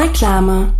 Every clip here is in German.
Reklame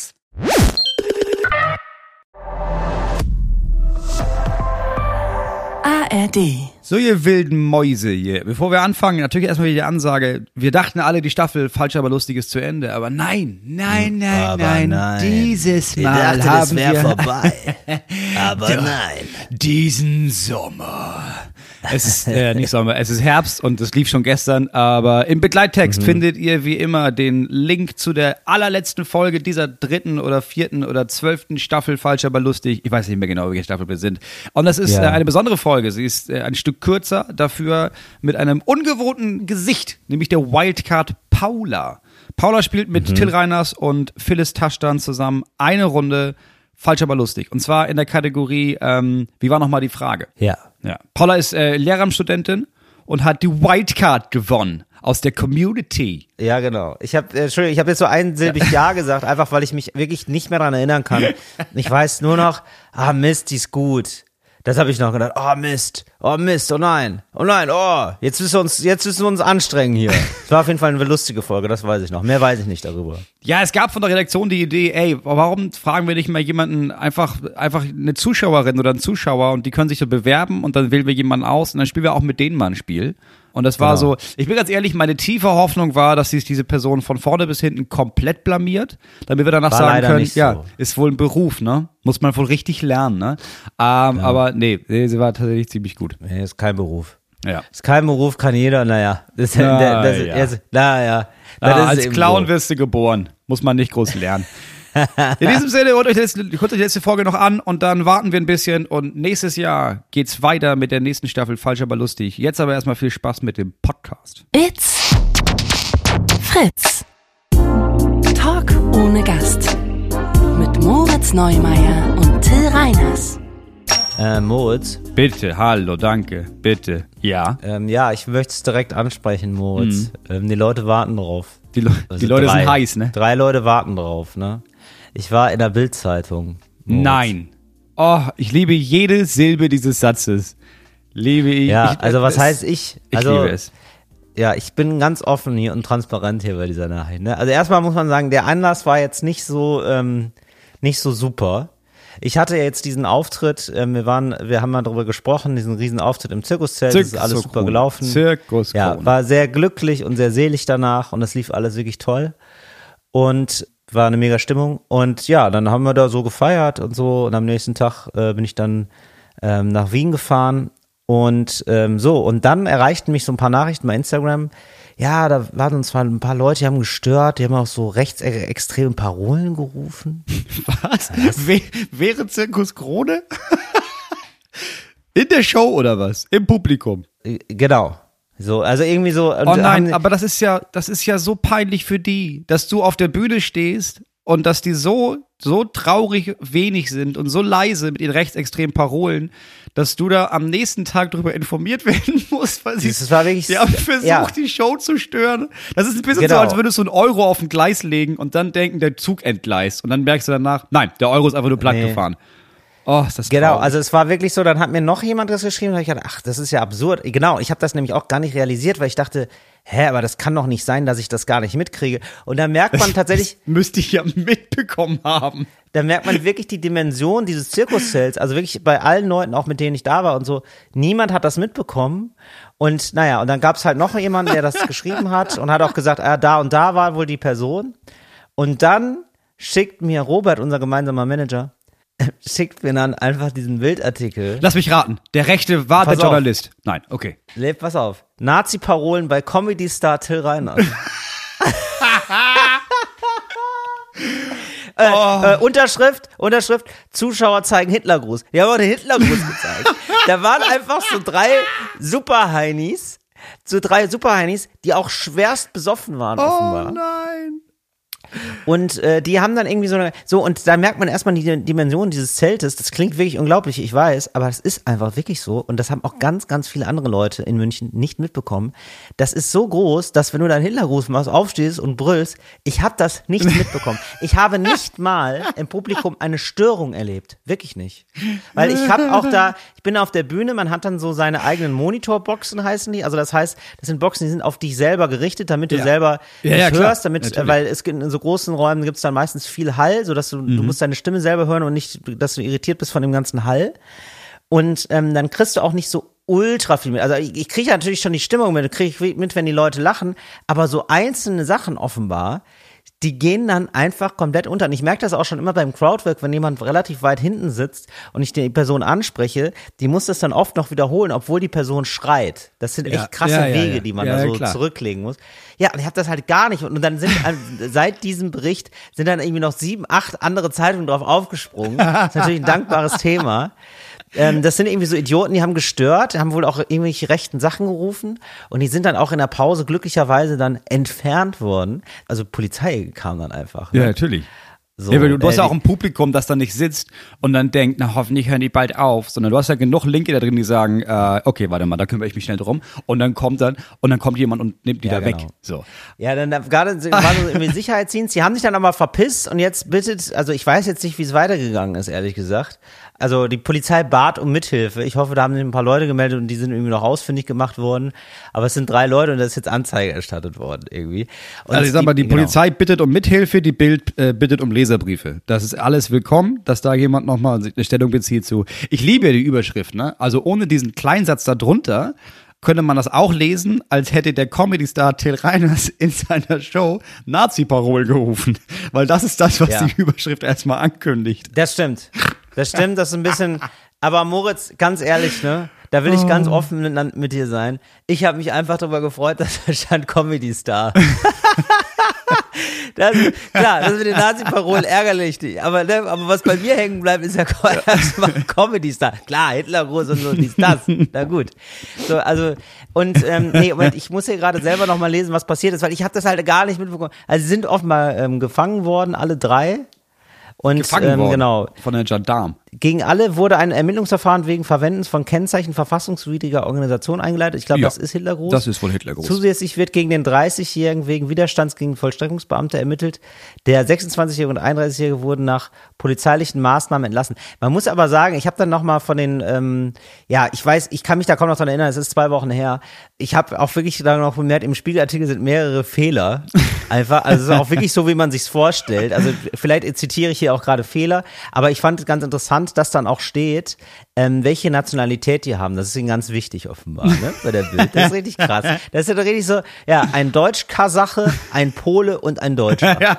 ARD. So, ihr wilden Mäuse hier. Bevor wir anfangen, natürlich erstmal wieder die Ansage. Wir dachten alle, die Staffel falsch, aber lustig ist zu Ende. Aber nein, nein, nein, Aber nein. nein. Dieses Ich Mal dachte, haben das wäre wir vorbei. Aber Ja. nein. diesen Sommer. Es ist äh, nicht Sommer, es ist Herbst und es lief schon gestern, aber im Begleittext findet ihr wie immer den Link zu der allerletzten Folge dieser dritten oder vierten oder zwölften Staffel Falsch, aber lustig. Ich weiß nicht mehr genau, welche Staffel wir sind. Und das ist Ja. äh, eine besondere Folge. Sie ist äh, ein Stück kürzer, dafür mit einem ungewohnten Gesicht, nämlich der Wildcard Paula. Paula spielt mit Till Reiners und Phyllis Taschdan zusammen eine Runde Falsch, aber lustig. Und zwar in der Kategorie, ähm, wie war nochmal die Frage? Ja. Ja. Paula ist äh, Lehramtsstudentin und hat die Wildcard gewonnen aus der Community. Ja, genau. Ich habe äh, Entschuldigung, ich habe jetzt so einsilbig ja. gesagt, einfach weil ich mich wirklich nicht mehr daran erinnern kann. Ich weiß nur noch, ah Mist, die ist gut. Das habe ich noch gedacht. Oh Mist, oh Mist, oh nein, oh nein, oh, jetzt müssen wir uns, jetzt müssen wir uns anstrengen hier. Es war auf jeden Fall eine lustige Folge, das weiß ich noch. Mehr weiß ich nicht darüber. Ja, es gab von der Redaktion die Idee, ey, warum fragen wir nicht mal jemanden, einfach, einfach eine Zuschauerin oder einen Zuschauer und die können sich so bewerben und dann wählen wir jemanden aus und dann spielen wir auch mit denen mal ein Spiel. Und das war Genau. so, ich bin ganz ehrlich, meine tiefe Hoffnung war, dass sich diese Person von vorne bis hinten komplett blamiert, damit wir danach War sagen können, ja, so. ist wohl ein Beruf, ne? Muss man wohl richtig lernen, ne? Ähm, Aber nee, nee, sie war tatsächlich ziemlich gut. Nee, ist kein Beruf. Ja. Ist kein Beruf, kann jeder, naja. Das, Na das, ja. das, naja. Ah, Das ist als Clown so. wirst du geboren. Muss man nicht groß lernen. In diesem Sinne, hört euch, die letzte, hört euch die letzte Folge noch an und dann warten wir ein bisschen und nächstes Jahr geht's weiter mit der nächsten Staffel Falsch aber lustig. Jetzt aber erstmal viel Spaß mit dem Podcast. It's Fritz. Talk ohne Gast. Mit Moritz Neumeier und Till Reiners. Äh, Moritz, Bitte, hallo, danke, bitte. Ja. ähm, ja, ich möchte es direkt ansprechen, Moritz. Ähm, die Leute warten drauf. Die, Le Also die Leute drei. sind heiß, ne? Drei Leute warten drauf, ne? Ich war in der Bildzeitung. Nein. Oh, ich liebe jede Silbe dieses Satzes. Liebe ich. Ja, ich, also was es- heißt ich? Ich Also, liebe es. Ja, ich bin ganz offen hier und transparent hier bei dieser Nachricht. Ne? Also erstmal muss man sagen, der Anlass war jetzt nicht so ähm, nicht so super. Ich hatte ja jetzt diesen Auftritt, ähm, wir waren, wir haben mal darüber gesprochen, diesen riesen Auftritt im Zirkuszelt, das ist alles super Zirkuskrone. gelaufen. Zirkuskrone. Ja, war sehr glücklich und sehr selig danach und es lief alles wirklich toll. Und war eine mega Stimmung. Und ja, dann haben wir da so gefeiert und so. Und am nächsten Tag äh, bin ich dann ähm, nach Wien gefahren. Und ähm, so, und dann erreichten mich so ein paar Nachrichten bei Instagram. Ja, da waren uns zwar ein paar Leute, die haben gestört, die haben auch so rechtsextreme Parolen gerufen. Was? We wäre Zirkus Krone? In der Show oder was? Im Publikum? Äh, Genau. So, also irgendwie so. Oh nein, aber das ist ja, das ist ja so peinlich für die, dass du auf der Bühne stehst und dass die so, so traurig wenig sind und so leise mit ihren rechtsextremen Parolen, dass du da am nächsten Tag darüber informiert werden musst, weil sie, Das war wirklich- die haben versucht, ja. die Show zu stören. Das ist ein bisschen so, Genau. als würdest du einen Euro auf ein Gleis legen und dann denken, der Zug entgleist. Und dann merkst du danach, nein, der Euro ist einfach nur platt Nee. gefahren. Oh, ist das Genau, traurig. also es war wirklich so, dann hat mir noch jemand das geschrieben, hab ich gedacht, ach, das ist ja absurd. Genau, ich habe das nämlich auch gar nicht realisiert, weil ich dachte, hä, aber das kann doch nicht sein, dass ich das gar nicht mitkriege. Und dann merkt man tatsächlich, müsste ich ja mitbekommen haben. da merkt man wirklich die Dimension dieses Zirkuszelts, also wirklich bei allen Leuten, auch mit denen ich da war und so, niemand hat das mitbekommen. Und naja, und dann gab es halt noch jemanden, der das geschrieben hat und hat auch gesagt, ah, da und da war wohl die Person. Und dann schickt mir Robert, unser gemeinsamer Manager, schickt mir dann einfach diesen Bildartikel. Lass mich raten. Der Rechte war Pass der auf. Journalist. Nein, okay. Lebt, pass auf. Nazi-Parolen bei Comedy-Star Till Reiners. Äh, äh, Unterschrift, Unterschrift, Zuschauer zeigen Hitlergruß. Die haben auch den Hitlergruß gezeigt. da waren einfach so drei Superheinis, so drei Superheinis, die auch schwerst besoffen waren offenbar. nein. Und äh, die haben dann irgendwie so eine, so und da merkt man erstmal die Dimension dieses Zeltes. Das klingt wirklich unglaublich, ich weiß, aber es ist einfach wirklich so. Und das haben auch ganz, ganz viele andere Leute in München nicht mitbekommen. Das ist so groß, dass wenn du deinen Hitlergruß machst, aufstehst und brüllst, ich habe das nicht mitbekommen. Ich habe nicht mal im Publikum eine Störung erlebt, wirklich nicht, weil ich habe auch da, ich bin auf der Bühne, man hat dann so seine eigenen Monitorboxen heißen die. Also das heißt, das sind Boxen, die sind auf dich selber gerichtet, damit du Ja. selber Ja, ja, hörst, damit, äh, Natürlich. weil es gibt so großen Räumen gibt es dann meistens viel Hall, so dass du, Mhm. du musst deine Stimme selber hören und nicht, dass du irritiert bist von dem ganzen Hall. Und ähm, dann kriegst du auch nicht so ultra viel mit. Also ich, ich kriege natürlich schon die Stimmung mit, kriege ich mit, wenn die Leute lachen, aber so einzelne Sachen offenbar, die gehen dann einfach komplett unter. Und ich merke das auch schon immer beim Crowdwork, wenn jemand relativ weit hinten sitzt und ich die Person anspreche, die muss das dann oft noch wiederholen, obwohl die Person schreit. Das sind Ja. echt krasse Ja, ja, Wege, die man da so klar. zurücklegen muss. Ja, und ich habe das halt gar nicht. Und dann sind äh, seit diesem Bericht sind dann irgendwie noch sieben, acht andere Zeitungen drauf aufgesprungen. Das ist natürlich ein dankbares Thema. Ähm, das sind irgendwie so Idioten, die haben gestört, haben wohl auch irgendwelche rechten Sachen gerufen und die sind dann auch in der Pause glücklicherweise dann entfernt worden. Also Polizei kam dann einfach. Ja, Ne? natürlich. So, ja, du, du hast äh, ja auch ein Publikum, das da nicht sitzt und dann denkt, na hoffentlich hören die bald auf, sondern du hast ja genug Linke da drin, die sagen, äh, okay, warte mal, da kümmere ich mich schnell drum und dann kommt dann und dann kommt jemand und nimmt die Ja, da genau. weg. So. Ja, dann da- gerade so- war so irgendwie Sicherheitsdienst. Die haben sich dann aber verpisst und jetzt bittet, also ich weiß jetzt nicht, wie es weitergegangen ist, ehrlich gesagt. Also die Polizei bat um Mithilfe. Ich hoffe, da haben sich ein paar Leute gemeldet und die sind irgendwie noch ausfindig gemacht worden. Aber es sind drei Leute und da ist jetzt Anzeige erstattet worden irgendwie. Und Also ich sag mal, die genau. Polizei bittet um Mithilfe, die Bild äh, bittet um Leserbriefe. Das ist alles willkommen, dass da jemand nochmal eine Stellung bezieht zu. Ich liebe ja die Überschrift, ne? Also ohne diesen Kleinsatz da drunter könnte man das auch lesen, als hätte der Comedy-Star Till Reiners in seiner Show Nazi-Parolen gerufen. Weil das ist das, was Ja. die Überschrift erstmal ankündigt. Das stimmt. Das stimmt, das ist ein bisschen. Aber Moritz, ganz ehrlich, ne? Da will ich ganz Oh. offen mit, mit dir sein. Ich habe mich einfach darüber gefreut, dass da stand Comedy Star. Das, klar, das mit den Nazi-Parolen ärgerlich. Aber, ne, aber was bei mir hängen bleibt, ist ja erstmal Comedy-Star. Klar, Hitlergruß und so, dies, das. Na gut. So, also, und, ähm, nee, Moment, ich muss hier gerade selber nochmal lesen, was passiert ist, weil ich habe das halt gar nicht mitbekommen. Also, sie sind offenbar ähm, gefangen worden, alle drei. Und, Gefangen ähm, worden genau. von der Gendarm. Gegen alle wurde ein Ermittlungsverfahren wegen Verwendens von Kennzeichen verfassungswidriger Organisation eingeleitet. Ich glaube, Ja, das ist Hitlergruß. das ist wohl Hitlergruß. Zusätzlich wird gegen den 30-Jährigen wegen Widerstands gegen Vollstreckungsbeamte ermittelt. Der 26-Jährige und 31-Jährige wurden nach polizeilichen Maßnahmen entlassen. Man muss aber sagen, ich habe dann nochmal von den, ähm, ja, ich weiß, ich kann mich da kaum noch dran erinnern, es ist zwei Wochen her. Ich habe auch wirklich da noch bemerkt, im Spiegelartikel sind mehrere Fehler. Einfach, also es ist auch wirklich so, wie man sich's vorstellt. Also vielleicht zitiere ich hier auch gerade Fehler, aber ich fand es ganz interessant, dass dann auch steht, ähm, welche Nationalität die haben. Das ist ihnen ganz wichtig offenbar, ne? Bei der Bild. Das ist richtig krass. Das ist ja richtig so, ja, ein Deutsch-Kasache, ein Pole und ein Deutscher.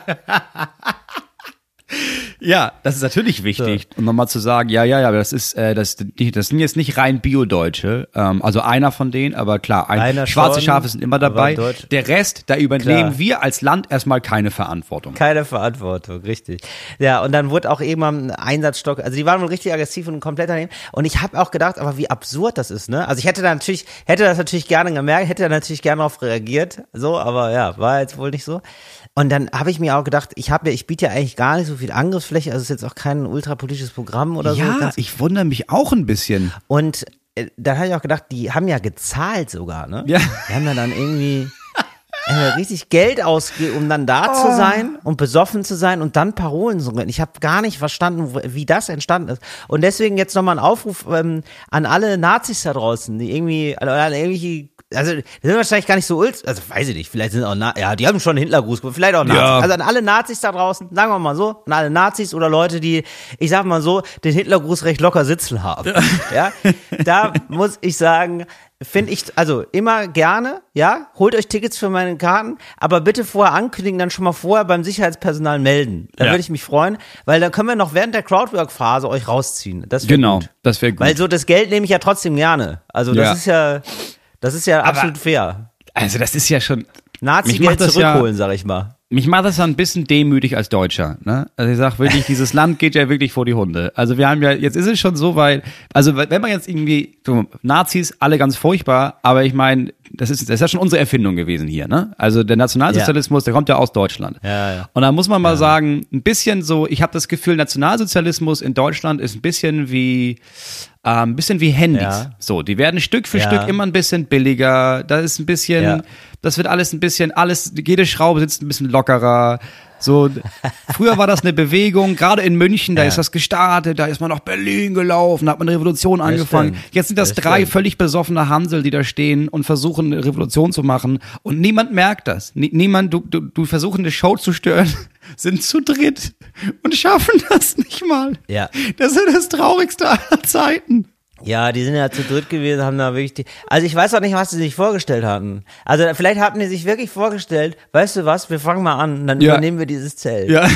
Ja, das ist natürlich wichtig. Und nochmal zu sagen, ja, ja, ja, das ist, äh, das, das sind jetzt nicht rein Bio-Deutsche. Ähm, also einer von denen, aber klar, ein, Einer schwarze schon, Schafe sind immer dabei. Der Rest, da übernehmen Klar. wir als Land erstmal keine Verantwortung. Keine Verantwortung, richtig. Ja, und dann wurde auch eben am Einsatzstock, also die waren wohl richtig aggressiv und komplett daneben. Und ich habe auch gedacht, aber wie absurd das ist, ne? Also ich hätte da natürlich, hätte das natürlich gerne gemerkt, hätte da natürlich gerne darauf reagiert, so, aber ja, war jetzt wohl nicht so. Und dann habe ich mir auch gedacht, ich habe ja, ich biete ja eigentlich gar nicht so viel Angriffsfläche, also es ist jetzt auch kein ultrapolitisches Programm oder so. ja, ich wundere mich auch ein bisschen. Und äh, dann habe ich auch gedacht, die haben ja gezahlt sogar, ne? Ja. Die haben ja dann irgendwie äh, richtig Geld ausgegeben, um dann da Oh. zu sein und besoffen zu sein und dann Parolen zu singen. Ich habe gar nicht verstanden, wie das entstanden ist. Und deswegen jetzt nochmal ein Aufruf ähm, an alle Nazis da draußen, die irgendwie, also an irgendwelche also sind wahrscheinlich gar nicht so ult, also weiß ich nicht, vielleicht sind auch, Na ja, die haben schon einen Hitlergruß, vielleicht auch Nazis. Ja. Also an alle Nazis da draußen, sagen wir mal so, an alle Nazis oder Leute, die, ich sag mal so, den Hitlergruß recht locker sitzen haben. Ja, da muss ich sagen, finde ich, also immer gerne, ja, holt euch Tickets für meine Karten, aber bitte vorher ankündigen, dann schon mal vorher beim Sicherheitspersonal melden. Da Ja. würde ich mich freuen, weil dann können wir noch während der Crowdwork-Phase euch rausziehen. Das Genau, gut. das wäre gut. Weil so das Geld nehme ich ja trotzdem gerne. Also das Ja. ist ja, das ist ja absolut fair. also das ist ja schon. Nazi-Geld das ja- zurückholen, sag ich mal. Mich macht das ja ein bisschen demütig als Deutscher. Ne? Also ich sag wirklich, dieses Land geht ja wirklich vor die Hunde. Also wir haben ja, jetzt ist es schon so weit, also wenn man jetzt irgendwie, Nazis, alle ganz furchtbar, aber ich meine, das ist, das ist ja schon unsere Erfindung gewesen hier, ne? Also der Nationalsozialismus, der kommt ja aus Deutschland. Ja, ja. Und da muss man mal sagen, ein bisschen so, ich habe das Gefühl, Nationalsozialismus in Deutschland ist ein bisschen wie, äh, ein bisschen wie Handys. Ja. So, die werden Stück für Ja. Stück immer ein bisschen billiger. Da ist ein bisschen, Ja. das wird alles ein bisschen, alles, jede Schraube sitzt ein bisschen lockerer. So, früher war das eine Bewegung, gerade in München, da Ja. ist das gestartet, da ist man nach Berlin gelaufen, da hat man eine Revolution angefangen. stimmt. Jetzt sind das, Das drei stimmt. völlig besoffene Hansel, die da stehen und versuchen, eine Revolution zu machen. Und niemand merkt das. Nie- Niemand, du, du, du versuchen, eine Show zu stören, sind zu dritt und schaffen das nicht mal. Ja. Das ist das Traurigste aller Zeiten. Ja, die sind ja zu dritt gewesen, haben da wirklich die, also ich weiß auch nicht, was sie sich vorgestellt hatten. Also vielleicht hatten die sich wirklich vorgestellt, weißt du was, wir fangen mal an, dann Ja. übernehmen wir dieses Zelt. Ja.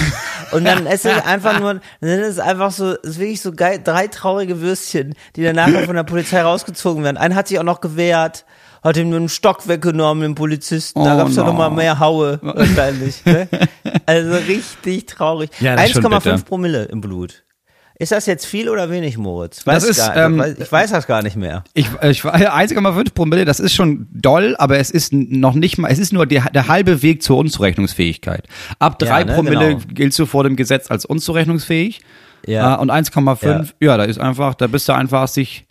Und dann ist es einfach nur, dann ist es einfach so, es ist wirklich so geil, drei traurige Würstchen, die dann nachher von der Polizei rausgezogen werden. Einer hat sich auch noch gewehrt, hat ihm nur einen Stock weggenommen, den Polizisten. Da Oh gab's ja no. noch mal mehr Haue, wahrscheinlich. Ne? Also richtig traurig. Ja, das ist schon 1,5 bitter. Promille im Blut. Ist das jetzt viel oder wenig, Moritz? Weiß Das ich ist, gar, ähm, weiß- ich weiß das gar nicht mehr. Ich, ich war 1,5 Promille, das ist schon doll, aber es ist noch nicht mal, es ist nur der, der halbe Weg zur Unzurechnungsfähigkeit. Ab Ja, drei ne, Promille genau. giltst du vor dem Gesetz als unzurechnungsfähig. Ja. Äh, und 1,5, ja. da ist einfach, da bist du einfach sich.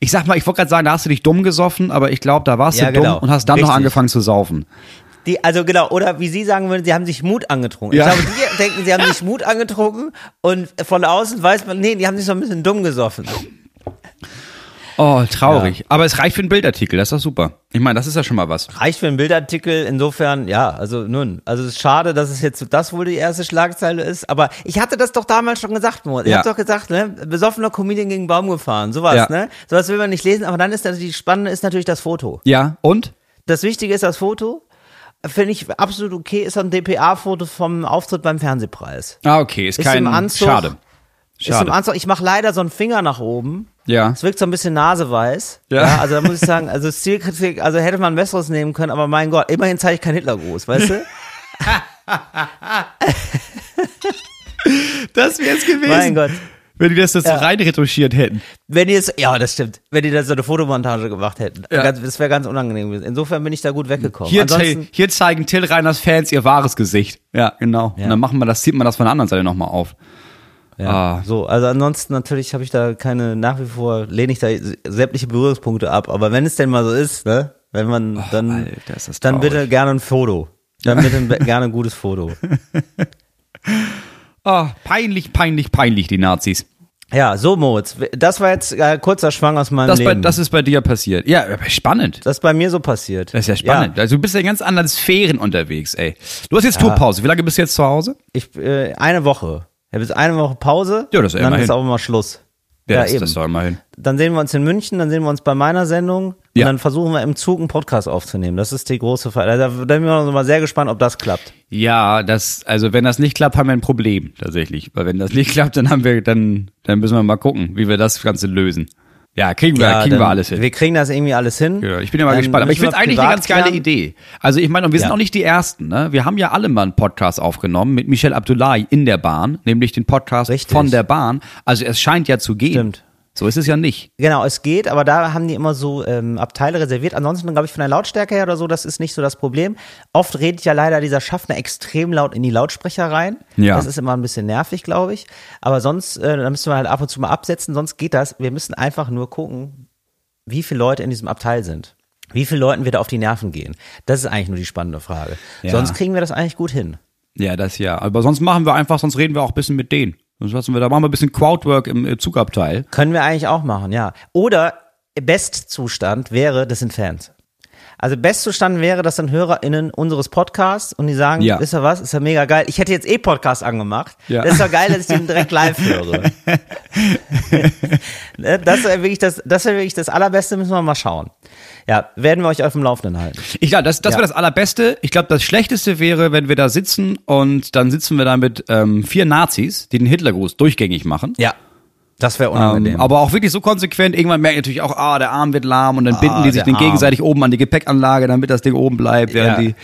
Ich sag mal, ich wollte gerade sagen, da hast du dich dumm gesoffen, aber ich glaube, da warst Ja, du dumm genau. und hast dann noch Richtig. angefangen zu saufen. Die, also genau, oder wie Sie sagen würden, sie haben sich Mut angetrunken. Ja. Ich glaube, die denken, sie haben sich Mut angetrunken und von außen weiß man, nee, die haben sich so ein bisschen dumm gesoffen. Oh, traurig. Aber es reicht für einen Bildartikel, das ist doch super. Ich meine, das ist ja schon mal was. Reicht für einen Bildartikel, insofern, ja, also nun, also es ist schade, dass es jetzt das wohl die erste Schlagzeile ist, aber ich hatte das doch damals schon gesagt, Moritz. Ich Ja. hab doch gesagt, ne, besoffener Comedian gegen Baum gefahren, sowas, Ja. ne? Sowas will man nicht lesen, aber dann ist natürlich, Spannende ist natürlich das Foto. Ja, und? Das Wichtige ist das Foto, finde ich absolut okay, ist ein DPA-Foto vom Auftritt beim Fernsehpreis. Ah, okay, ist, Ist kein, Anzug. schade. Ist im Schade. Anzug, ich mache leider so einen Finger nach oben. Ja. Es wirkt so ein bisschen naseweiß. Ja. Ja. also da muss ich sagen, also Stilkritik, also hätte man ein besseres nehmen können, aber mein Gott, immerhin zeige ich kein Hitlergruß, weißt du? Das wäre es gewesen. mein Gott. Wenn die das jetzt Ja. reinretuschiert hätten. Wenn die es, ja, das stimmt. Wenn die da so eine Fotomontage gemacht hätten. Ja. Das wäre ganz unangenehm gewesen. Insofern bin ich da gut weggekommen. Hier, Ansonsten, hier zeigen Till Reiners Fans ihr wahres Gesicht. Ja, genau. Ja. Und dann machen wir das, zieht man das von der anderen Seite nochmal auf. ja, Ah. so, also ansonsten natürlich habe ich da keine, nach wie vor lehne ich da sämtliche Berührungspunkte ab. Aber wenn es denn mal so ist, ne, wenn man, dann, Alter, dann bitte gerne ein Foto. Dann bitte gerne ein gutes Foto. Oh, peinlich, peinlich, peinlich, die Nazis. Ja, so Moritz, das war jetzt äh, kurzer Schwang aus meinem Das, bei, Leben. das ist bei dir passiert. Ja, spannend. das ist bei mir so passiert. Das ist ja spannend. Also du bist ja in ganz anderen Sphären unterwegs, ey. Du hast jetzt Ja. Tourpause. Wie lange bist du jetzt zu Hause? Ich, äh, eine Woche. Ich habe jetzt eine Woche Pause. Ja, das ist und Dann immerhin. ist auch mal Schluss. Ja, das, eben. das soll mal hin. Dann sehen wir uns in München, dann sehen wir uns bei meiner Sendung Ja. und dann versuchen wir im Zug einen Podcast aufzunehmen. Das ist die große Frage. Da, da bin ich mal sehr gespannt, ob das klappt. Ja, das, also wenn das nicht klappt, haben wir ein Problem, tatsächlich. Weil wenn das nicht klappt, dann haben wir, dann, dann müssen wir mal gucken, wie wir das Ganze lösen. Ja, kriegen wir, kriegen dann- wir alles hin. Wir kriegen das irgendwie alles hin. Ja, ich bin ja mal Dann gespannt. Aber ich finde wir eigentlich eine ganz geile klären. Idee. Also ich meine, und wir sind Ja. auch nicht die Ersten. Ne? Wir haben ja alle mal einen Podcast aufgenommen mit Michel Abdullahi in der Bahn, nämlich den Podcast Richtig. von der Bahn. Also es scheint ja zu gehen. Stimmt. So ist es ja nicht. Genau, es geht, aber da haben die immer so ähm, Abteile reserviert. Ansonsten, glaube ich, von der Lautstärke her oder so, das ist nicht so das Problem. Oft redet ja leider dieser Schaffner extrem laut in die Lautsprecher rein. Ja. Das ist immer ein bisschen nervig, glaube ich. Aber sonst, äh, da müssen wir halt ab und zu mal absetzen, sonst geht das. Wir müssen einfach nur gucken, wie viele Leute in diesem Abteil sind. Wie viele Leuten wir da auf die Nerven gehen. Das ist eigentlich nur die spannende Frage. Ja. Sonst kriegen wir das eigentlich gut hin. Ja, das ja. Aber sonst machen wir einfach, sonst reden wir auch ein bisschen mit denen. Sonst lassen wir, da machen wir ein bisschen Crowdwork im äh, Zugabteil. Können wir eigentlich auch machen, ja. Oder Bestzustand wäre, das sind Fans. Also Bestzustand wäre, dass dann HörerInnen unseres Podcasts und die sagen, Ja. wisst ihr was, ist ja mega geil. Ich hätte jetzt eh Podcast angemacht. Ja. Das ist doch geil, dass ich den direkt live höre. Ne, das wäre wirklich das, das wäre wirklich das Allerbeste, müssen wir mal schauen. Ja, werden wir euch auf dem Laufenden halten. Ich glaube, das, das Ja. wäre das Allerbeste. Ich glaube, das Schlechteste wäre, wenn wir da sitzen und dann sitzen wir da mit ähm, vier Nazis, die den Hitlergruß durchgängig machen. Ja. Das wäre unangenehm. Ähm, aber auch wirklich so konsequent. Irgendwann merkt natürlich auch, ah, der Arm wird lahm und dann binden die sich den Arm. gegenseitig oben an die Gepäckanlage, damit das Ding oben bleibt, Ja. die.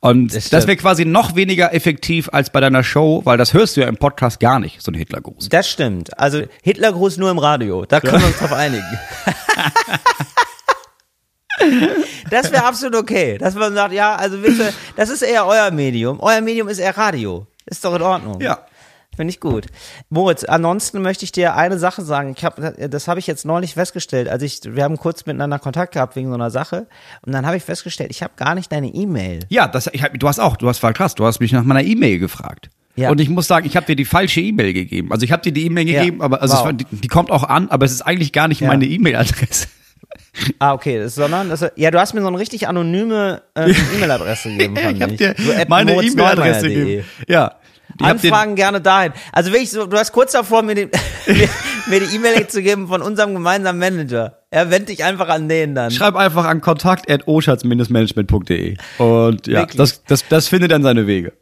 Und Das das, wäre quasi noch weniger effektiv als bei deiner Show, weil das hörst du ja im Podcast gar nicht, so ein Hitlergruß. Das stimmt. Also Hitlergruß nur im Radio. Da können wir uns drauf einigen. Das wäre absolut okay. Dass man sagt, ja, also bitte, das ist eher euer Medium. Euer Medium ist eher Radio. Ist doch in Ordnung. Ja. Finde ich gut. Moritz, ansonsten möchte ich dir eine Sache sagen. Ich hab, das habe ich jetzt neulich festgestellt. Also ich, wir haben kurz miteinander Kontakt gehabt wegen so einer Sache. Und dann habe ich festgestellt, ich habe gar nicht deine E-Mail. Ja, das, ich hab, du hast auch, du hast war krass, du hast mich nach meiner E-Mail gefragt. Ja. Und ich muss sagen, ich habe dir die falsche E-Mail gegeben. Also ich habe dir die E-Mail Ja. gegeben, aber also Wow. war, die, die kommt auch an, aber es ist eigentlich gar nicht Ja. meine E-Mail-Adresse. Ah, okay. Das, sondern, das, ja, du hast mir so eine richtig anonyme ähm, E-Mail-Adresse gegeben. fand ich habe dir meine. E-Mail-Adresse gegeben. Ja. Anfragen gerne dahin. Also wirklich so, du hast kurz davor, mir, den, mir, mir die E-Mail zu geben von unserem gemeinsamen Manager. Er wendet dich einfach an den dann. Schreib einfach an kontakt.oschatz-management.de. Und ja, Wirklich? das, das, das findet dann seine Wege.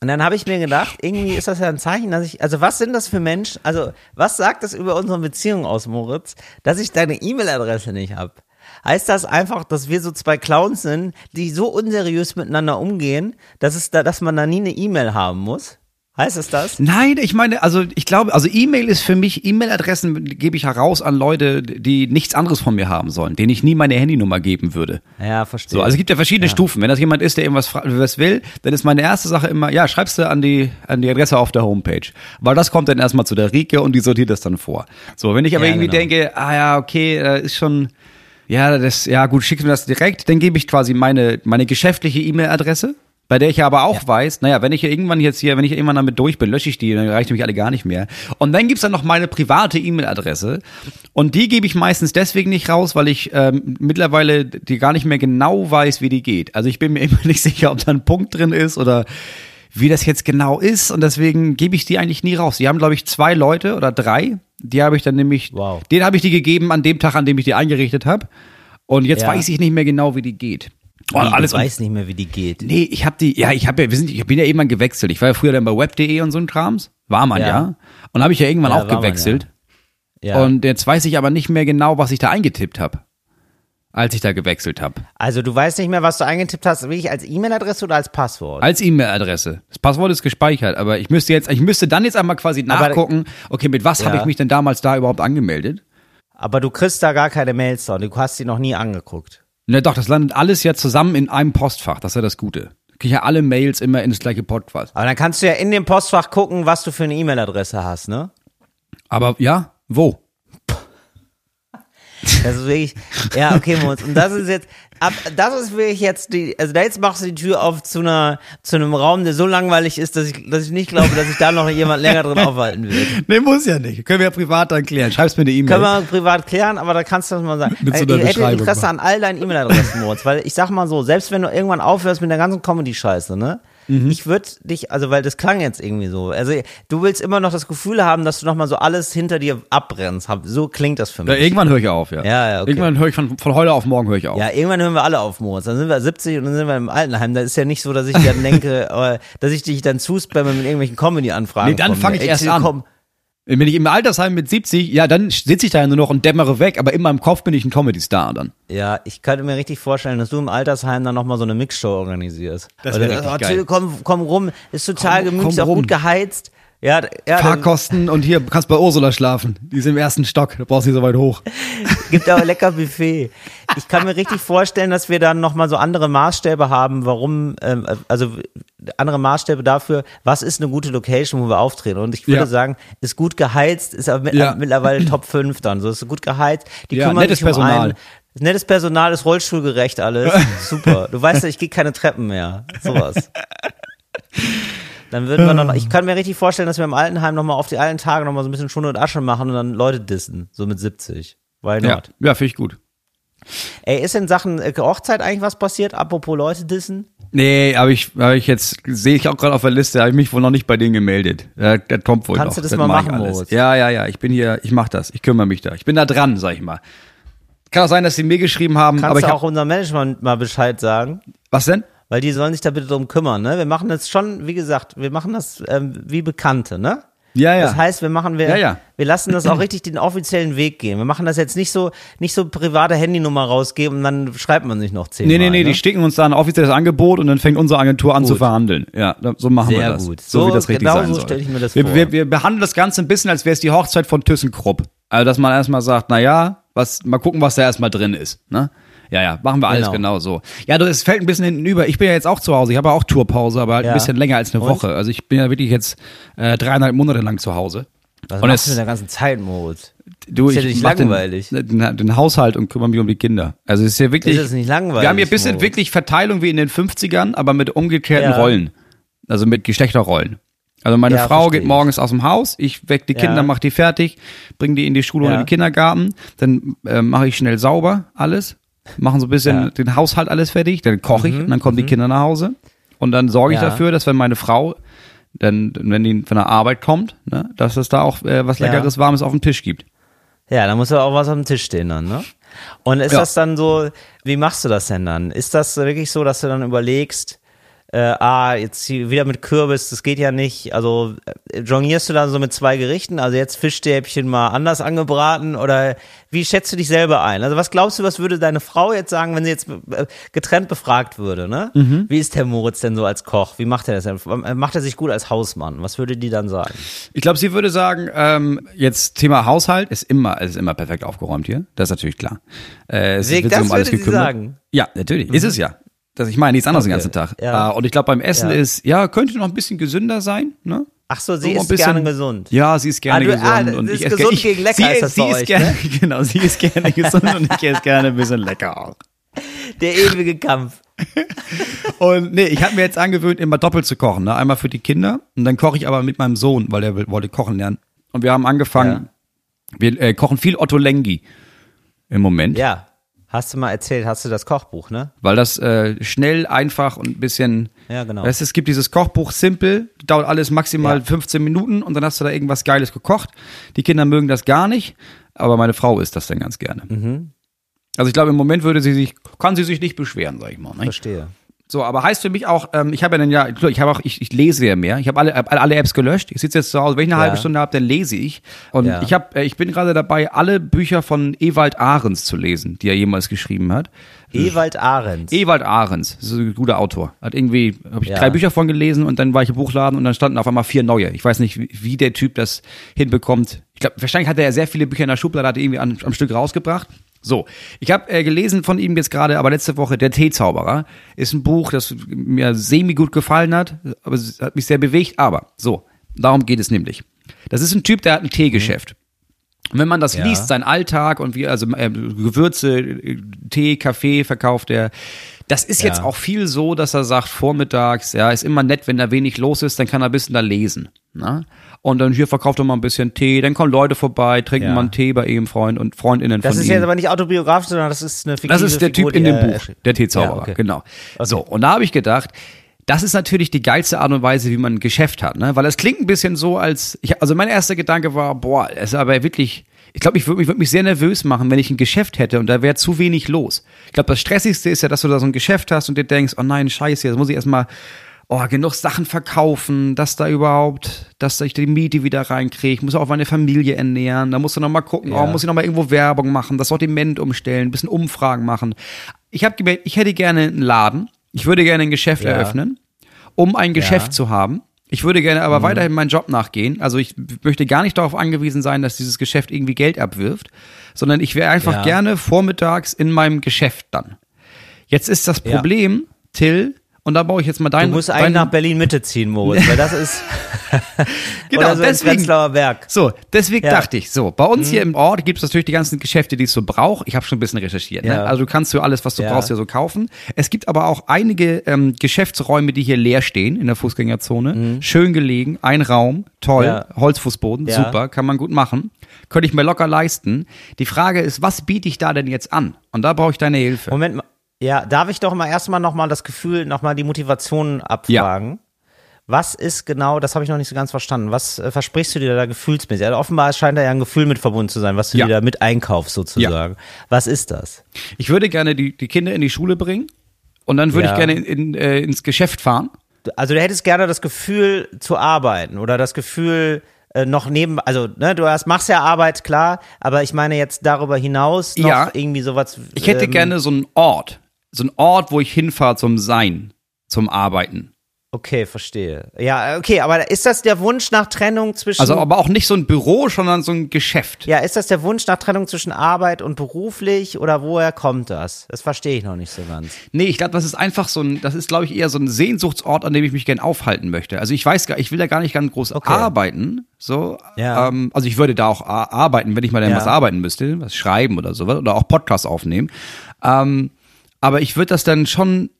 Und dann habe ich mir gedacht, irgendwie ist das ja ein Zeichen, dass ich, also was sind das für Menschen, also was sagt das über unsere Beziehung aus, Moritz, dass ich deine E-Mail-Adresse nicht habe? Heißt das einfach, dass wir so zwei Clowns sind, die so unseriös miteinander umgehen, dass es da, dass man da nie eine E-Mail haben muss? Heißt es das? Nein, ich meine, also ich glaube, also E-Mail ist für mich, E-Mail-Adressen gebe ich heraus an Leute, die nichts anderes von mir haben sollen, denen ich nie meine Handynummer geben würde. Ja, verstehe. So, also es gibt ja verschiedene Stufen. Wenn das jemand ist, der irgendwas was will, dann ist meine erste Sache immer, ja, schreibst du an die, an die Adresse auf der Homepage. Weil das kommt dann erstmal zu der Rike und die sortiert das dann vor. So, wenn ich aber Ja, irgendwie genau. denke, ah ja, okay, äh, ist schon, ja, das, ja gut, schickst mir das direkt, dann gebe ich quasi meine, meine geschäftliche E-Mail-Adresse. Bei der ich ja aber auch weiß, naja, wenn ich hier irgendwann jetzt hier, wenn ich irgendwann damit durch bin, lösche ich die, dann reicht nämlich alle gar nicht mehr. Und dann gibt's dann noch meine private E-Mail-Adresse. Und die gebe ich meistens deswegen nicht raus, weil ich ähm, mittlerweile die gar nicht mehr genau weiß, wie die geht. Also ich bin mir immer nicht sicher, ob da ein Punkt drin ist oder wie das jetzt genau ist. Und deswegen gebe ich die eigentlich nie raus. Die haben, glaube ich, zwei Leute oder drei. Die habe ich dann nämlich, Wow. den habe ich die gegeben an dem Tag, an dem ich die eingerichtet habe. Und jetzt Ja. weiß ich nicht mehr genau, wie die geht. Und Wie, alles du weißt nicht mehr, wie die geht. Nee, ich habe die, ja, ich habe ja, wir sind, ich bin ja irgendwann gewechselt. Ich war ja früher dann bei web.de und so ein Krams. War man ja. Ja. Und habe ich ja irgendwann Ja, auch war man, gewechselt. Ja. Und jetzt weiß ich aber nicht mehr genau, was ich da eingetippt habe, als ich da gewechselt habe. also du weißt nicht mehr, was du eingetippt hast, wirklich als E-Mail-Adresse oder als Passwort? Als E-Mail-Adresse. Das Passwort ist gespeichert, aber ich müsste jetzt, ich müsste dann jetzt einmal quasi nachgucken, okay, mit was habe ich mich denn damals da überhaupt angemeldet? Aber du kriegst da gar keine Mails da. Du hast die noch nie angeguckt. Na doch, das landet alles ja zusammen in einem Postfach. Das ist ja das Gute. Kriege ich ja alle Mails immer in das gleiche Postfach. Aber dann kannst du ja in dem Postfach gucken, was du für eine E-Mail-Adresse hast, ne? Aber ja, wo? Das ist wirklich, ja, okay, Moritz. Und das ist jetzt, ab, das ist wirklich jetzt die, also da jetzt machst du die Tür auf zu einer, zu einem Raum, der so langweilig ist, dass ich, dass ich nicht glaube, dass sich da noch jemand länger drin aufhalten wird. Nee, muss ja nicht. Können wir ja privat dann klären. Schreib's mir eine E-Mail. Können wir privat klären, aber da kannst du das mal sagen. Mit so ich einer hätte Beschreibung Interesse an all deinen E-Mail-Adressen, Moritz, weil ich sag mal so, selbst wenn du irgendwann aufhörst mit der ganzen Comedy-Scheiße, ne? Mhm. Ich würde dich, also weil das klang jetzt irgendwie so. Also du willst immer noch das Gefühl haben, dass du noch mal so alles hinter dir abbrennst. So klingt das für Ja, mich. irgendwann höre ich auf, ja. Ja, ja, okay. Irgendwann höre ich von, von heute auf morgen höre ich auf. Ja, irgendwann hören wir alle auf, Moritz. Dann sind wir 70 und dann sind wir im Altenheim. Da ist ja nicht so, dass ich dann denke, äh, dass ich dich dann zuspamme mit irgendwelchen Comedy-Anfragen. Nee, dann von fang mir. ich erst an. komm. Wenn ich im Altersheim mit 70, ja, dann sitze ich da ja nur noch und dämmere weg, aber in meinem Kopf bin ich ein Comedy-Star dann. Ja, ich könnte mir richtig vorstellen, dass du im Altersheim dann nochmal so eine Mixshow organisierst. Das Weil wär du- richtig oh, geil. Komm, komm rum, ist total Komm- gemütlich, komm auch gut geheizt. Ja, ja Fahrkosten und hier kannst bei Ursula schlafen. Die ist im ersten Stock, da brauchst du nicht so weit hoch. gibt auch lecker Buffet. Ich kann mir richtig vorstellen, dass wir dann nochmal so andere Maßstäbe haben, warum, ähm, also andere Maßstäbe dafür, was ist eine gute Location, wo wir auftreten. Und ich würde Ja. sagen, ist gut geheizt, ist aber mit, Ja. mittlerweile Top 5 dann. So ist gut geheizt. Die Ja, kümmern nettes sich um Personal. einen. Nettes Personal ist rollstuhlgerecht alles. Super. Du weißt ja, ich gehe keine Treppen mehr. Sowas. Dann würden wir noch, ich kann mir richtig vorstellen, dass wir im Altenheim nochmal auf die alten Tage nochmal so ein bisschen Schund und Asche machen und dann Leute dissen. So mit 70. Why Ja, not? ja finde ich gut. Ey, ist in Sachen äh, Hochzeit eigentlich was passiert? Apropos Leute dissen? Nee, aber ich, aber ich jetzt, sehe ich auch gerade auf der Liste, habe ich mich wohl noch nicht bei denen gemeldet. Der, der kommt wohl Kannst noch. du das mal mach machen. Moritz? Ja, ja, ja, ich bin hier, ich mach das, ich kümmere mich da. Ich bin da dran, sag ich mal. Kann auch sein, dass sie mir geschrieben haben, Kannst aber ich du hab, auch unserem Management mal Bescheid sagen? was denn? Weil die sollen sich da bitte drum kümmern, ne? Wir machen das schon, wie gesagt, wir machen das ähm, wie Bekannte, ne? Ja, ja. Das heißt, wir machen wir, Ja, ja. wir lassen das auch richtig den offiziellen Weg gehen. Wir machen das jetzt nicht so, nicht so private Handynummer rausgeben und dann schreibt man sich noch zehnmal. Nee, nee, nee, ne? die schicken uns da ein offizielles Angebot und dann fängt unsere Agentur an Gut. zu verhandeln. Ja, so machen wir Sehr das. gut. So, So- wie das richtig genau sein so soll. stell ich mir das wir, vor. Wir, wir behandeln das Ganze ein bisschen, als wäre es die Hochzeit von ThyssenKrupp. Also, dass man erstmal sagt, na ja, was, mal gucken, was da erstmal drin ist, ne? Ja, ja, machen wir alles Genau. genau, so. Ja, du, es fällt ein bisschen hinten über. Ich bin ja jetzt auch zu Hause. Ich habe ja auch Tourpause, aber halt Ja. ein bisschen länger als eine Und? Woche. Also ich bin ja wirklich jetzt äh, dreieinhalb Monate lang zu Hause. Was Und machst du in der ganzen Zeit, Moritz? Du, Ist ja ich nicht langweilig. Den, den, den Haushalt und kümmere mich um die Kinder. Also es ist ja wirklich. Ist es nicht langweilig, Wir haben hier ein bisschen Moritz? wirklich Verteilung wie in den 50ern, aber mit umgekehrten Ja. Rollen. Also mit Geschlechterrollen. Also meine Ja, Frau geht morgens aus dem Haus, ich weck die Ja. Kinder, mach die fertig, bring die in die Schule Ja. oder in den Kindergarten, dann äh, mache ich schnell sauber alles, machen so ein bisschen Ja. Mhm, den Haushalt alles fertig, dann koche ich und dann kommen die Kinder nach Hause und dann sorge ich Ja. dafür, dass wenn meine Frau dann, wenn die von der Arbeit kommt, ne, dass es da auch äh, was Ja. Leckeres, Warmes auf dem Tisch gibt. Ja, da muss ja auch was auf dem Tisch stehen dann, ne? Und ist Ja. das dann so, wie machst du das denn dann? Ist das wirklich so, dass du dann überlegst, äh, ah, jetzt wieder mit Kürbis, das geht ja nicht. Also äh, jonglierst du dann so mit zwei Gerichten? Also jetzt Fischstäbchen mal anders angebraten oder wie schätzt du dich selber ein? Also was glaubst du, was würde deine Frau jetzt sagen, wenn sie jetzt äh, getrennt befragt würde, ne? Mhm. Wie ist der Moritz denn so als Koch? Wie macht er das denn? Macht er sich gut als Hausmann? Was würde die dann sagen? Ich glaube, sie würde sagen, ähm, jetzt Thema Haushalt ist immer, ist immer perfekt aufgeräumt hier. Das ist natürlich klar. Äh, es Wie- wird das um alles würde sie gekümmert. sagen? Ja, natürlich. Ist es ja. Das, ich meine nichts anderes den Okay, ganzen Tag. ja. Äh, und ich glaube, beim Essen Ja. ist, ja, könnte noch ein bisschen gesünder sein. Ne? Ach so, sie So ist bisschen- gerne gesund. Ja, sie ist gerne Ah, du- ah, gesund. und das ich ist esse gesund ich, gegen lecker sie, ist das sie ist euch, gerne, ne? Genau, sie ist gerne gesund und ich esse gerne ein bisschen lecker auch. Der ewige Kampf. Und nee, ich habe mir jetzt angewöhnt, immer doppelt zu kochen. Ne? Einmal für die Kinder und dann koche ich aber mit meinem Sohn, weil der wollte kochen lernen. Und wir haben angefangen, wir äh, kochen viel Otto Lengi im Moment, Ja. Hast du mal erzählt, hast du das Kochbuch, ne? weil das äh, schnell, einfach und ein bisschen. Ja, genau. Weißt, es gibt dieses Kochbuch Simple, dauert alles maximal Ja. 15 Minuten und dann hast du da irgendwas Geiles gekocht. Die Kinder mögen das gar nicht, aber meine Frau isst das dann ganz gerne. Mhm. Also ich glaube, im Moment würde sie sich, kann sie sich nicht beschweren, sag ich mal. Ne? Verstehe. So, aber heißt für mich auch, ähm, ich habe ja dann ja, ich habe auch, ich, ich lese ja mehr. Ich habe alle, alle, alle Apps gelöscht. Ich sitze jetzt zu Hause, wenn ich eine Ja. halbe Stunde habe, dann lese ich. Und Ja. ich habe, äh, ich bin gerade dabei, alle Bücher von Ewald Ahrens zu lesen, die er jemals geschrieben hat. Ewald Ahrens. Ewald Ahrens, das ist ein guter Autor. Hat irgendwie, habe ich Ja. drei Bücher von gelesen und dann war ich im Buchladen und dann standen auf einmal vier neue. Ich weiß nicht, wie, wie der Typ das hinbekommt. Ich glaube, wahrscheinlich hat er ja sehr viele Bücher in der Schublade, hat er irgendwie an, am Stück rausgebracht. So, ich habe äh, gelesen von ihm jetzt gerade, aber letzte Woche, Der Teezauberer, ist ein Buch, das mir semi gut gefallen hat, aber es hat mich sehr bewegt. Aber so, darum geht es nämlich. Das ist ein Typ, der hat ein Teegeschäft. Und wenn man das Ja. liest, sein Alltag und wie, also äh, Gewürze, Tee, Kaffee verkauft er, das ist jetzt Ja. auch viel so, dass er sagt, vormittags, ja, ist immer nett, wenn da wenig los ist, dann kann er ein bisschen da lesen. Ne? Und dann hier verkauft er mal ein bisschen Tee, dann kommen Leute vorbei, trinken Ja. mal einen Tee bei ihm, Freund und Freundinnen Das von ist ihm. jetzt aber nicht autobiografisch, sondern das ist eine fiktive Das ist der Figur, Typ in dem Buch, der Teezauberer, Ja, okay. genau. So, und da habe ich gedacht, das ist natürlich die geilste Art und Weise, wie man ein Geschäft hat, ne? Weil es klingt ein bisschen so, als ich, also mein erster Gedanke war, boah, es ist aber wirklich, ich glaube, ich würde mich, würd mich sehr nervös machen, wenn ich ein Geschäft hätte und da wäre zu wenig los. Ich glaube, das Stressigste ist ja, dass du da so ein Geschäft hast und dir denkst, oh nein, scheiße, jetzt muss ich erstmal oh, genug Sachen verkaufen, dass da überhaupt, dass ich die Miete wieder reinkriege, ich muss auch meine Familie ernähren, da musst du noch mal gucken, Ja. oh, muss ich noch mal irgendwo Werbung machen, das Sortiment umstellen, ein bisschen Umfragen machen. Ich habe gemerkt, ich hätte gerne einen Laden, ich würde gerne ein Geschäft Ja. eröffnen, um ein Geschäft Ja. Mhm. zu haben. Ich würde gerne aber weiterhin meinen Job nachgehen. Also ich möchte gar nicht darauf angewiesen sein, dass dieses Geschäft irgendwie Geld abwirft, sondern ich wäre einfach gerne vormittags in meinem Geschäft dann. Jetzt ist das. Problem, Till, und da baue ich jetzt mal Du deinen. musst eigentlich deinen- nach Berlin Mitte ziehen, Moritz, weil das ist Genau, oder so deswegen- Prenzlauer Berg. So, deswegen Ja. Mhm. dachte ich, so, bei uns hier im Ort gibt es natürlich die ganzen Geschäfte, die es so braucht. Ich habe schon ein bisschen recherchiert. Ne? Ja. Also du kannst für alles, was du Ja. brauchst, ja so kaufen. Es gibt aber auch einige ähm, Geschäftsräume, die hier leer stehen in der Fußgängerzone. Schön gelegen, ein Raum, toll, Mhm. Holzfußboden, super, kann man gut machen. könnte ich mir locker leisten. Die Frage ist, was biete ich da denn jetzt an? Und da brauche ich deine Hilfe. Moment mal. Ja, darf ich doch mal erstmal nochmal das Gefühl, nochmal die Motivation abfragen? Was ist genau, das habe ich noch nicht so ganz verstanden. Was äh, versprichst du dir da gefühlsmäßig? Also offenbar scheint da ja ein Gefühl mit verbunden zu sein, was du Ja. dir da mit einkaufst sozusagen. Was ist das? Ich würde gerne die, die Kinder in die Schule bringen und dann würde Ja. ich gerne in, in, äh, ins Geschäft fahren. Also du hättest gerne das Gefühl zu arbeiten oder das Gefühl äh, noch neben, also ne, du hast, machst ja Arbeit, klar, aber ich meine jetzt darüber hinaus noch Ja. irgendwie sowas. Ich hätte ähm, gerne so einen Ort, so einen Ort, wo ich hinfahre zum Sein, zum Arbeiten. Okay, verstehe. Ja, okay, aber ist das der Wunsch nach Trennung zwischen Also aber auch nicht so ein Büro, sondern so ein Geschäft. Ja, ist das der Wunsch nach Trennung zwischen Arbeit und beruflich oder woher kommt das? Das verstehe ich noch nicht so ganz. Nee, ich glaube, das ist einfach so ein, das ist, glaube ich, eher so ein Sehnsuchtsort, an dem ich mich gern aufhalten möchte. Also ich weiß gar, ich will da gar nicht ganz groß Okay. arbeiten. So, Ja. ähm, also ich würde da auch arbeiten, wenn ich mal dann Ja. was arbeiten müsste, was schreiben oder sowas oder auch Podcasts aufnehmen. Ähm, aber ich würde das dann schon,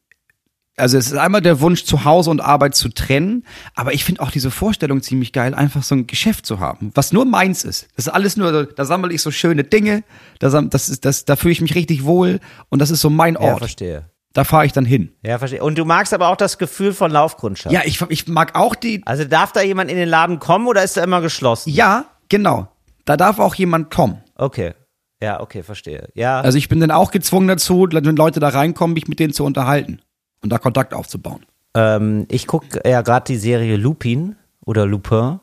also es ist einmal der Wunsch, zu Hause und Arbeit zu trennen, aber ich finde auch diese Vorstellung ziemlich geil, einfach so ein Geschäft zu haben, was nur meins ist. Das ist alles nur, da sammle ich so schöne Dinge, da, das ist, das, da fühle ich mich richtig wohl und das ist so mein Ja, Ort. verstehe. Da fahre ich dann hin. Ja, verstehe. Und du magst aber auch das Gefühl von Laufkundschaft. Ja, ich, ich mag auch die. Also darf da jemand in den Laden kommen oder ist er immer geschlossen? Ja, genau. Da darf auch jemand kommen. Okay. Ja, okay, verstehe. Ja. Also ich bin dann auch gezwungen dazu, wenn Leute da reinkommen, mich mit denen zu unterhalten und da Kontakt aufzubauen. Ähm, ich gucke ja gerade die Serie Lupin oder Lupin.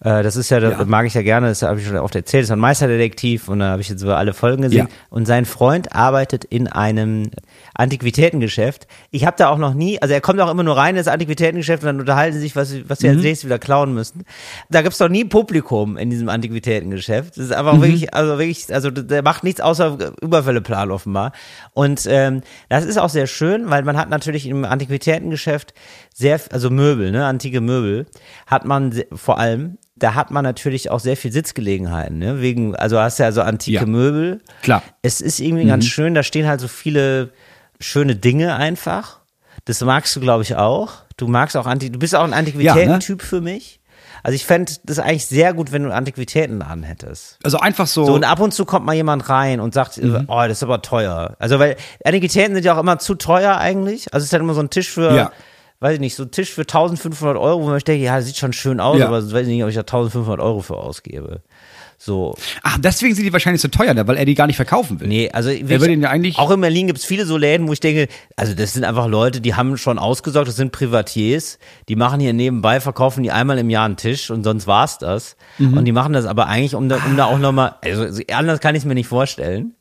Äh, das ist ja, das Ja. mag ich ja gerne, das habe ich schon oft erzählt, das ist ein Meisterdetektiv und da habe ich jetzt so alle Folgen gesehen. Ja. Und sein Freund arbeitet in einem Antiquitätengeschäft. Ich habe da auch noch nie, also er kommt auch immer nur rein in das Antiquitätengeschäft und dann unterhalten sie sich, was, sie- was sie Mhm. als nächstes wieder klauen müssen. Da gibt's doch nie Publikum in diesem Antiquitätengeschäft. Das ist einfach Mhm. wirklich, also wirklich, also der macht nichts außer Überfälle planen offenbar. Und ähm, das ist auch sehr schön, weil man hat natürlich im Antiquitätengeschäft sehr, also Möbel, ne, antike Möbel, hat man vor allem, da hat man natürlich auch sehr viel Sitzgelegenheiten, ne, wegen, also hast ja so antike Ja. Möbel. Klar. Es ist irgendwie ganz schön, da stehen halt so viele schöne Dinge einfach. Das magst du, glaube ich, auch. Du magst auch Anti, du bist auch ein Antiquitäten-Typ für mich. Also ich fände das eigentlich sehr gut, wenn du Antiquitäten an hättest. Also einfach so. So, und ab und zu kommt mal jemand rein und sagt, Mhm. oh, das ist aber teuer. Also, weil Antiquitäten sind ja auch immer zu teuer eigentlich. Also, es ist halt immer so ein Tisch für, Ja. Weiß ich nicht, so ein Tisch für 1500 Euro, wo man denke, ja, das sieht schon schön aus, Ja. aber ich weiß nicht, ob ich da 1500 Euro für ausgebe. So. Ach, deswegen sind die wahrscheinlich so teuer, ne, weil er die gar nicht verkaufen will. Nee, also Er will ihn ja eigentlich. auch in Berlin gibt es viele so Läden, wo ich denke, also das sind einfach Leute, die haben schon ausgesorgt, das sind Privatiers, die machen hier nebenbei, verkaufen die einmal im Jahr einen Tisch und sonst war's das. Mhm. Und die machen das aber eigentlich, um da, um da auch nochmal, also so anders kann ich es mir nicht vorstellen,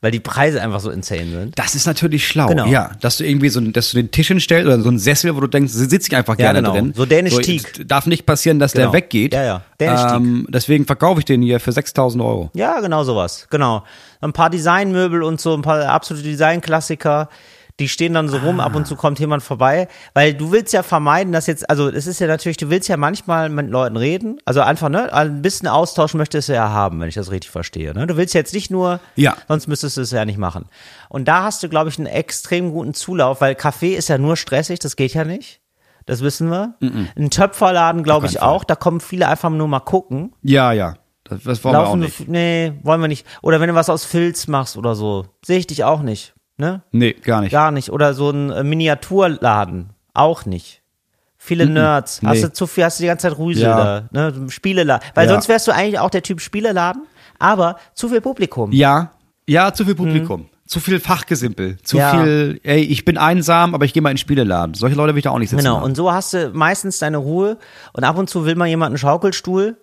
weil die Preise einfach so insane sind. das ist natürlich schlau. Genau. Ja, dass du irgendwie so, dass du den Tisch hinstellst oder so einen Sessel, wo du denkst, sitze ich einfach Ja, gerne genau. drin. So Danish Teak. es Darf nicht passieren, dass Genau. der weggeht. Ja, ja. Danish Teak. ähm, deswegen verkaufe ich den hier für 6000 Euro. Ja, genau sowas. Genau. Ein paar Designmöbel und so, ein paar absolute Designklassiker. Die stehen dann so rum, ab und zu kommt jemand vorbei, weil du willst ja vermeiden, dass jetzt, also es ist ja natürlich, du willst ja manchmal mit Leuten reden, also einfach, ne, ein bisschen Austausch möchtest du ja haben, wenn ich das richtig verstehe, ne? Du willst jetzt nicht nur, Ja. sonst müsstest du es ja nicht machen. Und da hast du, glaube ich, einen extrem guten Zulauf, weil Kaffee ist ja nur stressig, das geht ja nicht. Das wissen wir. Ein Töpferladen, glaube ich keinen Fall. auch, da kommen viele einfach nur mal gucken. Ja, ja. Das, das wollen wir auch Laufen, nicht. nee, wollen wir nicht. Oder wenn du was aus Filz machst oder so, sehe ich dich auch nicht, ne? Nee, gar nicht. Gar nicht. Oder so ein äh, Miniaturladen, auch nicht. Viele Nerds. Hast nee. du zu viel, hast du die ganze Zeit Rüsel Ja. da, ne? Spieleladen. Weil Ja. sonst wärst du eigentlich auch der Typ Spieleladen, aber zu viel Publikum. Ja, ja, zu viel Publikum. Zu viel Fachgesimpel. Zu Mhm. Ja. viel, ey, ich bin einsam, aber ich gehe mal in den Spieleladen. Solche Leute will ich da auch nicht sitzen. Genau, haben. und so hast du meistens deine Ruhe und ab und zu will mal jemand einen Schaukelstuhl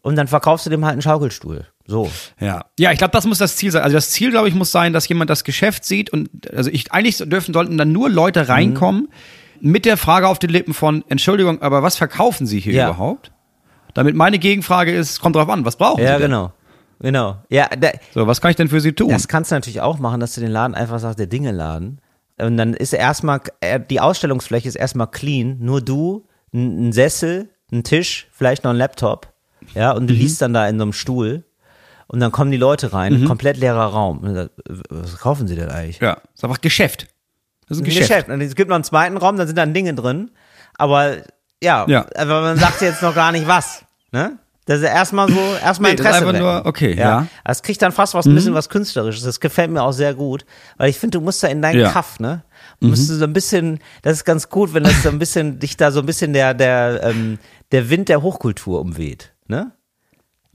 und dann verkaufst du dem halt einen Schaukelstuhl. So. Ja, ja, ich glaube, das muss das Ziel sein. Also das Ziel, glaube ich, muss sein, dass jemand das Geschäft sieht und also ich eigentlich dürfen sollten dann nur Leute Mhm. reinkommen mit der Frage auf den Lippen von Entschuldigung, aber was verkaufen Sie hier Ja. überhaupt? Damit meine Gegenfrage ist, kommt drauf an, was brauchen Ja, Sie denn? genau. Genau. Ja, da, So, was kann ich denn für Sie tun? Das kannst du natürlich auch machen, dass du den Laden einfach sagst, der Dinge-Laden. Und dann ist erstmal, äh, die Ausstellungsfläche ist erstmal clean. Nur du, ein ein Sessel, ein Tisch, vielleicht noch ein Laptop. Ja, und du Mhm. liest dann da in so einem Stuhl. Und dann kommen die Leute rein, komplett leerer Raum. Dann, Was kaufen sie denn eigentlich? ja, ist einfach Geschäft. Das ist ein Ein Geschäft. Geschäft. Und es gibt noch einen zweiten Raum, da sind dann Dinge drin. Aber ja, Ja. aber man sagt jetzt noch gar nicht was. Ne? Das ist erstmal so, erstmal Nee, das ist Interesse. einfach nur- okay, ja. Mhm. Das kriegt dann fast was, ein bisschen was Künstlerisches. Das gefällt mir auch sehr gut. Weil ich finde, du musst da in deinen Ja. Mhm. Kaff, ne? Du musst so ein bisschen, das ist ganz gut, wenn das so ein bisschen, dich da so ein bisschen der, der, ähm, der Wind der Hochkultur umweht, ne?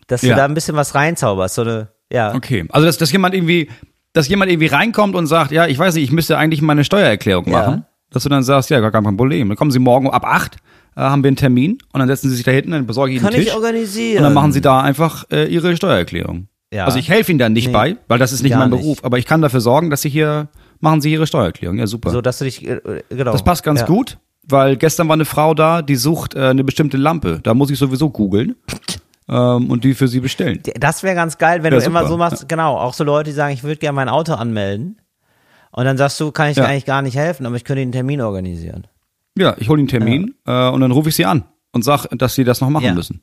Dass du Ja. da ein bisschen was reinzauberst, so eine, ja. Okay. Also, dass, dass jemand irgendwie, dass jemand irgendwie reinkommt und sagt, ja, ich weiß nicht, ich müsste eigentlich meine Steuererklärung Ja. machen. Dass du dann sagst, ja, gar kein Problem. Dann kommen sie morgen ab acht, äh, haben wir einen Termin und dann setzen sie sich da hinten, dann besorge ich ihnen Kann Tisch. ich organisieren. Und dann machen sie da einfach äh, ihre Steuererklärung. Ja. Also ich helfe ihnen dann nicht Nee, bei, weil das ist nicht mein nicht. Beruf, aber ich kann dafür sorgen, dass sie hier machen sie ihre Steuererklärung. Ja, super. So, dass du dich, äh, genau. das passt ganz ja. gut, weil gestern war eine Frau da, die sucht äh, eine bestimmte Lampe. Da muss ich sowieso googeln ähm, und die für sie bestellen. Das wäre ganz geil, wenn Ja, du immer super. so machst, genau, auch so Leute, die sagen, ich würde gerne mein Auto anmelden. Und dann sagst du, kann ich dir Ja. eigentlich gar nicht helfen, aber ich könnte einen Termin organisieren. Ja, ich hole den Termin äh, und dann rufe ich sie an und sag, dass sie das noch machen Ja. müssen.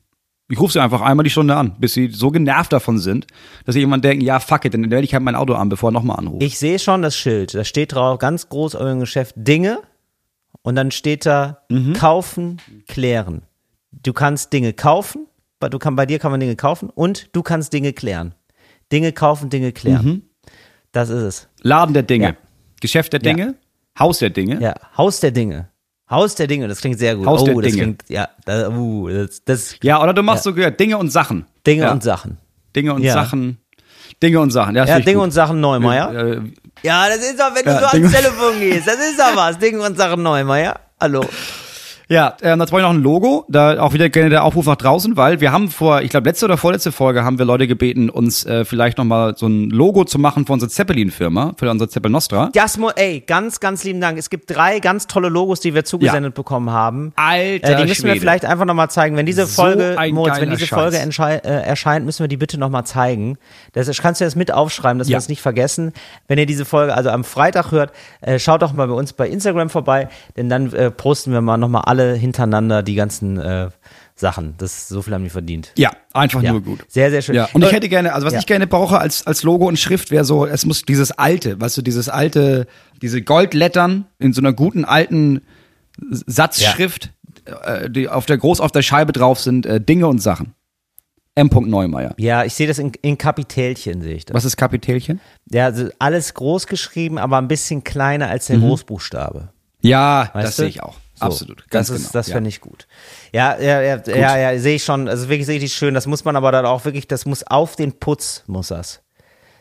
Ich rufe sie einfach einmal die Stunde an, bis sie so genervt davon sind, dass sie irgendwann denken, ja, fuck it, dann werde ich halt mein Auto an, bevor er nochmal anruft. Ich sehe schon das Schild, da steht drauf ganz groß dem Geschäft Dinge und dann steht da Mhm. kaufen, klären. Du kannst Dinge kaufen, du kann, bei dir kann man Dinge kaufen und du kannst Dinge klären. Dinge kaufen, Dinge klären. Mhm. Das ist es. Laden der Dinge, Ja. Geschäft der Ja. Dinge, Haus der Dinge. Ja, Haus der Dinge. Haus der Dinge, das klingt sehr gut. Haus oh, der das Dinge. klingt, ja, da, uh, das, das Ja, oder du machst so gehört, Dinge und Sachen. Dinge ja. und Sachen. Dinge und Ja. Sachen. Dinge und Sachen. Ja, das Ja, Dinge gut. und Sachen Neumeier. Äh, Ja, das ist doch, wenn Ja, du so Dinge- ans Telefon gehst, das ist doch was. Dinge und Sachen Neumeier. Hallo. Ja, ähm, dazu brauche ich noch ein Logo. Da auch wieder gerne der Aufruf nach draußen, weil wir haben vor, ich glaube, letzte oder vorletzte Folge haben wir Leute gebeten, uns äh, vielleicht nochmal so ein Logo zu machen für unsere Zeppelin-Firma, für unsere Zeppel Nostra. Jasmo, ey, ganz, ganz lieben Dank. Es gibt drei ganz tolle Logos, die wir zugesendet bekommen haben. Alter Äh, die müssen wir Schwede. vielleicht einfach nochmal zeigen. Wenn diese So Folge, ein Moritz, wenn diese Scheiß. Folge äh, erscheint, müssen wir die bitte nochmal zeigen. Das kannst du das mit aufschreiben, dass Ja. wir es nicht vergessen. Wenn ihr diese Folge also am Freitag hört, äh, schaut doch mal bei uns bei Instagram vorbei, denn dann äh, posten wir mal nochmal alle hintereinander die ganzen äh, Sachen. Das so viel haben die verdient. Ja, einfach Ja. nur gut. Sehr, sehr schön. Ja, und ich Äh, hätte gerne, also was ja. ich gerne brauche als, als Logo und Schrift wäre so, es muss dieses alte, weißt du, dieses alte, diese Goldlettern in so einer guten alten Satzschrift, äh, die auf der groß auf der Scheibe drauf sind, äh, Dinge und Sachen. M. Neumeier. Ja, ich sehe das in, in Kapitälchen, sehe ich das. Was ist Kapitälchen? Ja, also alles groß geschrieben, aber ein bisschen kleiner als der Großbuchstabe. Ja, Weißt das sehe ich auch. So, Absolut. Ganz das ist, genau. das ja. fände ich gut. Ja, ja, ja, ja, ja, sehe ich schon. Also wirklich richtig schön. Das muss man aber dann auch wirklich, das muss auf den Putz, muss das.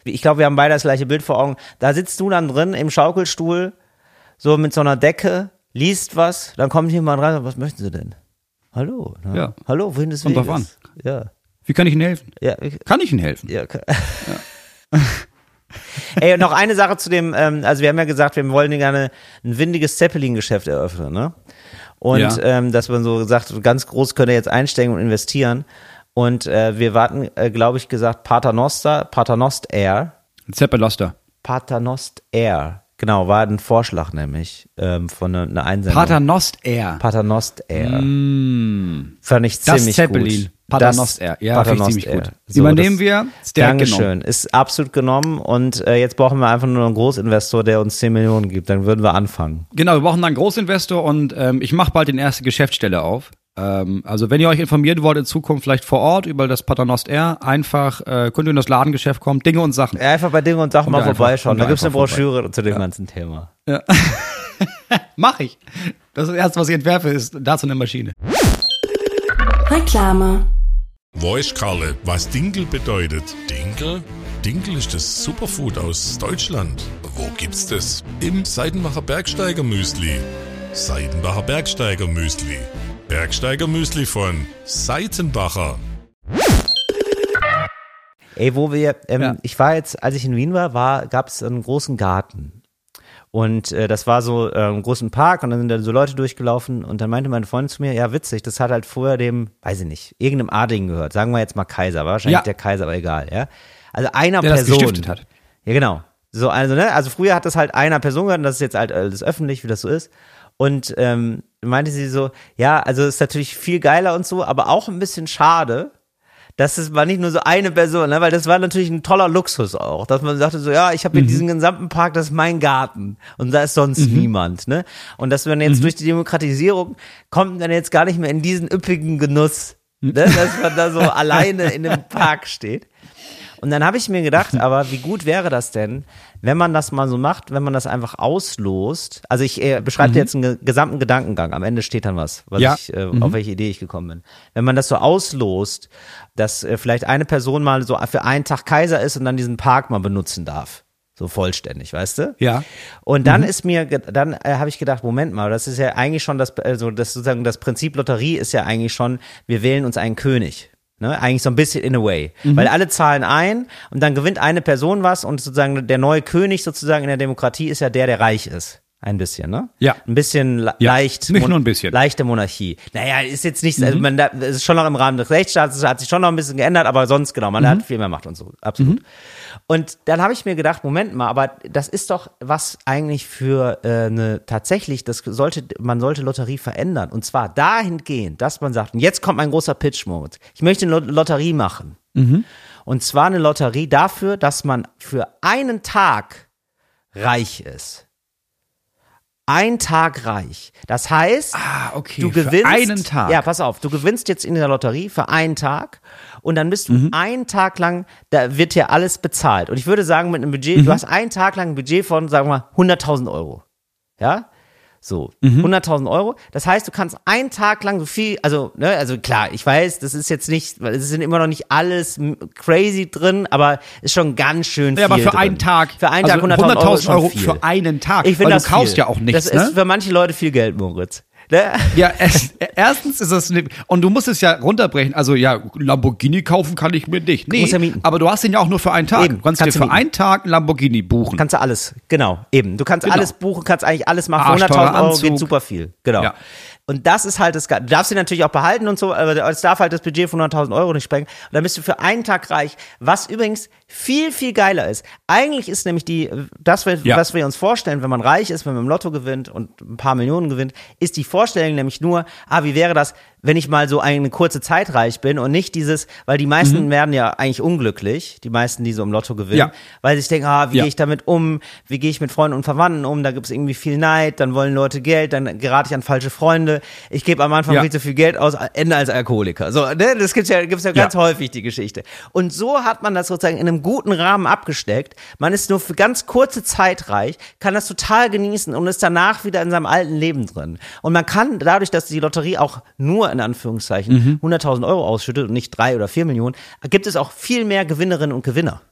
Ich glaube, wir haben beide das gleiche Bild vor Augen. Da sitzt du dann drin im Schaukelstuhl, so mit so einer Decke, liest was, dann kommt jemand rein was möchten Sie denn? Hallo. Ne? Ja. Hallo, wohin des Kommt drauf Weges? Ja. Wie kann ich Ihnen helfen? Ja, ich, Kann ich Ihnen helfen? ja. okay. Ey, und noch eine Sache zu dem, ähm, also wir haben ja gesagt, wir wollen gerne ein windiges Zeppelin-Geschäft eröffnen, ne? Und Ja. ähm, dass man so sagt, ganz groß könnt ihr jetzt einsteigen und investieren. Und äh, wir warten, äh, glaube ich, gesagt, Paternoster, Paternost Air. Zeppeloster. Paternost Air. Genau, war ein Vorschlag nämlich ähm, von einer eine Einsendung. Paternost Air. Paternost Air. Mm. Fand ich Das ziemlich Zeppelin. gut. Paternost Das Air. Ja, finde ich Paternost ziemlich gut. So, Übernehmen das- wir. Ist direkt Dankeschön. genommen. Ist absolut genommen und äh, jetzt brauchen wir einfach nur einen Großinvestor, der uns 10 Millionen gibt. Dann würden wir anfangen. Genau, wir brauchen dann einen Großinvestor und ähm, ich mache bald den erste Geschäftsstelle auf. Ähm, also wenn ihr euch informieren wollt in Zukunft vielleicht vor Ort über das Paternost Air, einfach äh, könnt ihr in das Ladengeschäft kommen, Dinge und Sachen. Ja, Einfach bei Dinge und Sachen Kommt mal vorbeischauen. Da ihr gibt's eine einfach vorbei. Broschüre zu dem ganzen Thema. Mach ich. Das ist das erste, was ich entwerfe, ist dazu eine Maschine. Reklame. Weiß Karle, was Dinkel bedeutet? Dinkel? Dinkel ist das Superfood aus Deutschland. Wo gibt's das? Im Seidenbacher Bergsteiger Müsli. Seidenbacher Bergsteiger Müsli. Bergsteiger Müsli von Seitenbacher. Ey, wo wir, ähm, Ja. ich war jetzt, als ich in Wien war, war gab's einen großen Garten. Und äh, das war so äh, einen großen Park und dann sind da so Leute durchgelaufen und dann meinte meine Freundin zu mir, ja witzig, das hat halt vorher dem, weiß ich nicht, irgendeinem Adligen gehört. Sagen wir jetzt mal Kaiser, war wahrscheinlich Ja. der Kaiser, aber egal, ja. Also einer Der das Person. gestiftet hat. Ja, genau. So, also, ne, also früher hat das halt einer Person gehört und das ist jetzt halt alles öffentlich, wie das so ist. Und ähm, meinte sie so, ja, also ist natürlich viel geiler und so, aber auch ein bisschen schade, dass es war nicht nur so eine Person, ne, weil das war natürlich ein toller Luxus auch, dass man sagte so, ja, ich habe hier diesen gesamten Park, das ist mein Garten und da ist sonst niemand, ne? Und dass man jetzt durch die Demokratisierung kommt man jetzt gar nicht mehr in diesen üppigen Genuss, ne, dass man da so alleine in einem Park steht. Und dann habe ich mir gedacht, aber wie gut wäre das denn, wenn man das mal so macht, wenn man das einfach auslost. Also ich äh, beschreibe dir jetzt einen ge gesamten Gedankengang. Am Ende steht dann was, was Ja. ich, äh, auf welche Idee ich gekommen bin. Wenn man das so auslost, dass äh, vielleicht eine Person mal so für einen Tag Kaiser ist und dann diesen Park mal benutzen darf. So vollständig, weißt du? Ja. Und dann ist mir, dann äh, habe ich gedacht, Moment mal, das ist ja eigentlich schon das, also das sozusagen das Prinzip Lotterie ist ja eigentlich schon, wir wählen uns einen König. Ne, eigentlich so ein bisschen in a way. Weil alle zahlen ein und dann gewinnt eine Person was und sozusagen der neue König sozusagen in der Demokratie ist ja der, der reich ist. Ein bisschen, ne? Ja. Ein bisschen le Ja. leicht. Nicht nur ein bisschen. Leichte Monarchie. Naja, ist jetzt nicht, also man, da, es ist schon noch im Rahmen des Rechtsstaats, es hat sich schon noch ein bisschen geändert, aber sonst, genau, man hat viel mehr Macht und so. Absolut. Und dann habe ich mir gedacht, Moment mal, aber das ist doch was eigentlich für äh, eine tatsächlich, das sollte, man sollte Lotterie verändern. Und zwar dahingehend, dass man sagt, und jetzt kommt mein großer Pitch, Moritz. Ich möchte eine Lot- Lotterie machen. Und zwar eine Lotterie dafür, dass man für einen Tag reich ist. Ein Tag reich. Das heißt, Ah, okay. du gewinnst einen Tag. Ja, pass auf, du gewinnst jetzt in der Lotterie für einen Tag und dann bist du Mhm. einen Tag lang, da wird dir alles bezahlt. Und ich würde sagen, mit einem Budget, Mhm. du hast einen Tag lang ein Budget von, sagen wir mal, 100.000 Euro. Ja? So, Mhm. 100.000 Euro. Das heißt, du kannst einen Tag lang so viel, also, ne, also klar, ich weiß, das ist jetzt nicht, weil es sind immer noch nicht alles crazy drin, aber ist schon ganz schön viel Ja, aber für drin. einen Tag. Für einen also Tag 100.000 Euro, ist schon Euro viel. für einen Tag. Ich finde das du kaufst viel. ja auch nichts, Das ne? ist für manche Leute viel Geld, Moritz. Ne? Ja, es, erstens ist das ne, und du musst es ja runterbrechen. Also ja, Lamborghini kaufen kann ich mir nicht. Nee, ja aber du hast den ja auch nur für einen Tag. Eben, du kannst, kannst dir du für einen Tag einen Lamborghini buchen. Kannst du alles, genau, eben. Du kannst Genau. alles buchen, kannst eigentlich alles machen. Für Arschteurer 100.000 Euro geht super viel, genau. Ja. Und das ist halt das Du darfst sie natürlich auch behalten und so, aber es darf halt das Budget von 100.000 Euro nicht sprengen. Und dann bist du für einen Tag reich, was übrigens viel, viel geiler ist. Eigentlich ist nämlich die, das, Ja. was wir uns vorstellen, wenn man reich ist, wenn man im Lotto gewinnt und ein paar Millionen gewinnt, ist die Vorstellung nämlich nur, ah, wie wäre das, wenn ich mal so eine kurze Zeit reich bin und nicht dieses, weil die meisten werden ja eigentlich unglücklich, die meisten, die so im Lotto gewinnen, Mhm. Ja. weil sie sich denken, ah, wie Ja. gehe ich damit um, wie gehe ich mit Freunden und Verwandten um, da gibt es irgendwie viel Neid, dann wollen Leute Geld, dann gerate ich an falsche Freunde, ich gebe am Anfang Ja. viel zu viel Geld aus, ende als Alkoholiker. So, ne? Das gibt's ja, gibt's ja ganz häufig, die Geschichte. Und so hat man das sozusagen in einem guten Rahmen abgesteckt. Man ist nur für ganz kurze Zeit reich, kann das total genießen und ist danach wieder in seinem alten Leben drin. Und man kann dadurch, dass die Lotterie auch nur in Anführungszeichen Mhm. 100.000 Euro ausschüttet und nicht drei oder vier Millionen, gibt es auch viel mehr Gewinnerinnen und Gewinner.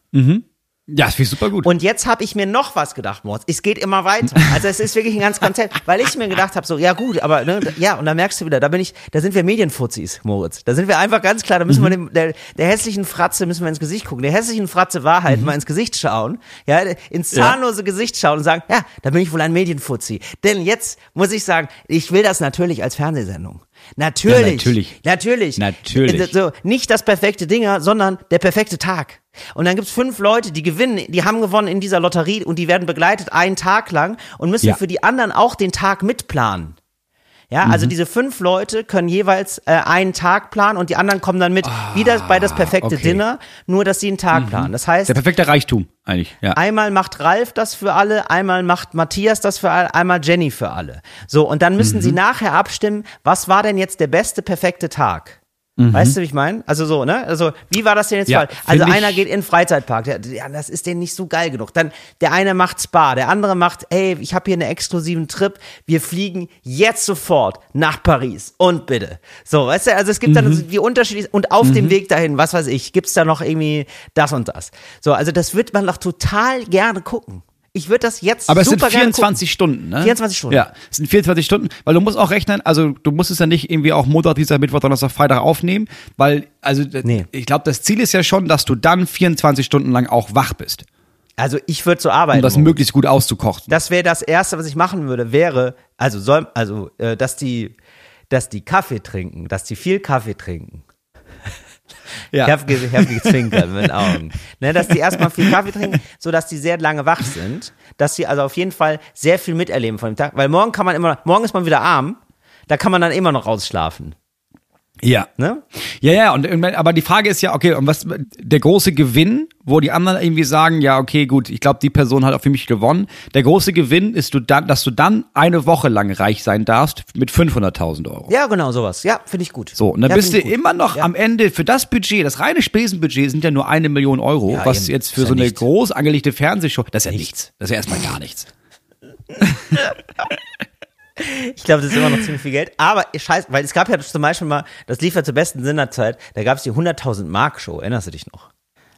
Ja, das finde ich super gut. Und jetzt habe ich mir noch was gedacht, Moritz. Es geht immer weiter. Also es ist wirklich ein ganz Konzept, weil ich mir gedacht habe, so ja gut, aber ne, ja und da merkst du wieder, da bin ich, da sind wir Medienfuzis, Moritz. Da sind wir einfach ganz klar, da müssen wir dem, der, der hässlichen Fratze müssen wir ins Gesicht gucken. Der hässlichen Fratze Wahrheit mal ins Gesicht schauen, ja, ins zahnlose Gesicht schauen und sagen, ja, da bin ich wohl ein Medienfuzzi. Denn jetzt muss ich sagen, ich will das natürlich als Fernsehsendung. Natürlich. Ja, natürlich. Natürlich. Natürlich. So, nicht das perfekte Dinger, sondern der perfekte Tag. Und dann gibt's fünf Leute, die gewinnen, die haben gewonnen in dieser Lotterie und die werden begleitet einen Tag lang und müssen Ja. für die anderen auch den Tag mitplanen. Ja, also Mhm. diese fünf Leute können jeweils äh, einen Tag planen und die anderen kommen dann mit, wie das bei das perfekte Ah, okay. Mhm. Dinner, nur dass sie einen Tag planen. Das heißt, Der perfekte Reichtum, eigentlich. Ja. Einmal macht Ralf das für alle, einmal macht Matthias das für alle, einmal Jenny für alle. So, und dann müssen Mhm. sie nachher abstimmen, was war denn jetzt der beste perfekte Tag? Weißt du, wie ich meine? Also so, ne? Also, wie war das denn jetzt? Mhm. Ja? Also einer geht in den Freizeitpark, der, ja, das ist denen nicht so geil genug. Dann der eine macht Spa, der andere macht, ey, ich habe hier einen exklusiven Trip, wir fliegen jetzt sofort nach Paris und bitte. So, weißt du, also es gibt Mhm. dann die unterschiedlichen und auf dem Weg dahin, was weiß ich, gibt's da noch irgendwie das und das. So, also das wird man doch total gerne gucken. Ich würde das jetzt Aber es sind super gerne 24 Stunden, ne? 24 Stunden. Ja, es sind 24 Stunden, weil du musst auch rechnen, also du musst es ja nicht irgendwie auch Montag, Dienstag, Mittwoch, Donnerstag, Freitag aufnehmen, weil, also Nee. ich glaube, das Ziel ist ja schon, dass du dann 24 Stunden lang auch wach bist, Also ich würde so um arbeiten. das Moritz. möglichst gut auszukochen. Das wäre das erste, was ich machen würde, wäre, also soll, also, äh, dass die, dass die Kaffee trinken, dass die viel Kaffee trinken. Ja. Ich habe ge hab gezwinkert mit den Augen. Ne, dass die erstmal viel Kaffee trinken, so dass die sehr lange wach sind, dass sie also auf jeden Fall sehr viel miterleben von dem Tag, weil morgen kann man immer, morgen ist man wieder arm, da kann man dann immer noch ausschlafen. Ja. Ne? Ja, ja, und aber die Frage ist ja, okay, und was der große Gewinn, wo die anderen irgendwie sagen, ja, okay, gut, ich glaube, die Person hat auch für mich gewonnen. Der große Gewinn ist, du dann, dass du dann eine Woche lang reich sein darfst mit 500.000 Euro. Ja, genau, sowas. Ja, finde ich gut. So, und dann ja, bist du gut. immer noch Ja. am Ende für das Budget, das reine Spesenbudget sind ja nur eine Million Euro, Ja, was eben. jetzt für so eine nichts. groß angelegte Fernsehshow, das ist ja nichts. Das ist ja erstmal gar nichts. Ich glaube, das ist immer noch ziemlich viel Geld. Aber scheiße, weil es gab ja zum Beispiel mal, das lief ja zur besten Sinnerzeit, da gab es die 100.000 Mark Show, erinnerst du dich noch?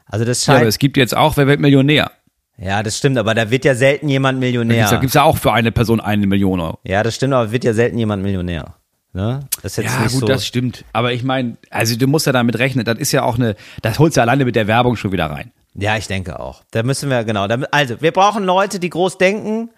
Also das Ja, aber scheint, es gibt jetzt auch, wer wird Millionär? ja, das stimmt, aber da wird ja selten jemand Da Millionär. gibt's ja auch für eine Person eine Million Euro. Ja, das stimmt, aber wird ja selten jemand Millionär. Ne? Das ist jetzt Ja, nicht gut, so. das stimmt. Aber ich meine, also du musst ja damit rechnen, das ist ja auch eine, das holst du alleine mit der Werbung schon wieder rein. Ja, ich denke auch. Da müssen wir, genau. Da, also, wir brauchen Leute, die groß denken,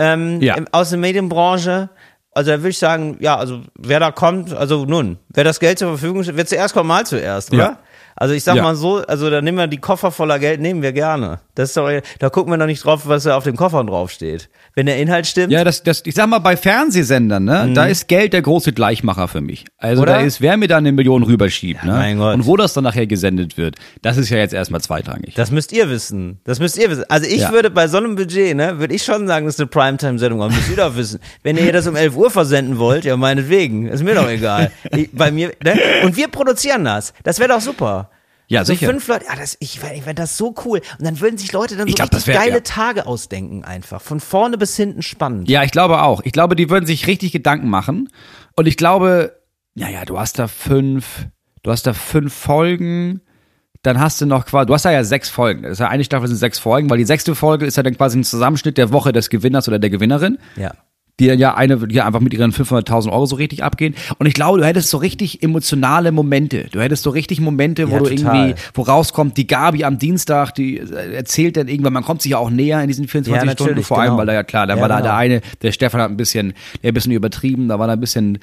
ähm, Ja. aus der Medienbranche. Also da würde ich sagen, ja, also wer da kommt, also nun, wer das Geld zur Verfügung steht, wer zuerst kommt, mal zuerst, oder? Ja. Also ich sag Ja. mal so, also da nehmen wir die Koffer voller Geld, nehmen wir gerne. Das ist doch, da gucken wir doch nicht drauf, was da auf dem Koffer drauf steht. Wenn der Inhalt stimmt, Ja, das, das, ich sag mal, bei Fernsehsendern, ne, da ist Geld der große Gleichmacher für mich. Also Oder? da ist, wer mir da eine Million rüberschiebt, ne? mein Gott. Und wo das dann nachher gesendet wird, das ist ja jetzt erstmal zweitrangig. Das müsst ihr wissen. Das müsst ihr wissen. Also ich Ja. würde bei so einem Budget, ne, würde ich schon sagen, das ist eine Primetime-Sendung. Aber müsst ihr doch wissen. Wenn ihr das um 11 Uhr versenden wollt, ja meinetwegen. Ist mir doch egal. Ich, bei mir, ne? Und wir produzieren das. Das wäre doch super. Ja, so sicher. fünf Leute, ja, das, ich, ich fände das so cool. Und dann würden sich Leute dann so glaub, wär- geile ja. Tage ausdenken einfach. Von vorne bis hinten spannend. Ja, ich glaube auch. Ich glaube, die würden sich richtig Gedanken machen. Und ich glaube, naja, du hast da fünf, du hast da fünf Folgen, dann hast du noch quasi, du hast da ja sechs Folgen. Das ist ja eine Staffel sind sechs Folgen, weil die sechste Folge ist ja dann quasi ein Zusammenschnitt der Woche des Gewinners oder der Gewinnerin. Ja. Die dann ja eine, die einfach mit ihren 500.000 Euro so richtig abgehen. Und ich glaube, du hättest so richtig emotionale Momente. Du hättest so richtig Momente, wo Ja, du total. irgendwie, wo rauskommt, die Gabi am Dienstag, die äh, erzählt dann irgendwann, man kommt sich ja auch näher in diesen 24 Ja, Stunden, vor allem, genau. weil da ja klar, da Ja, war da genau. der eine, der Stefan hat ein bisschen, der ein bisschen übertrieben, da war da ein bisschen,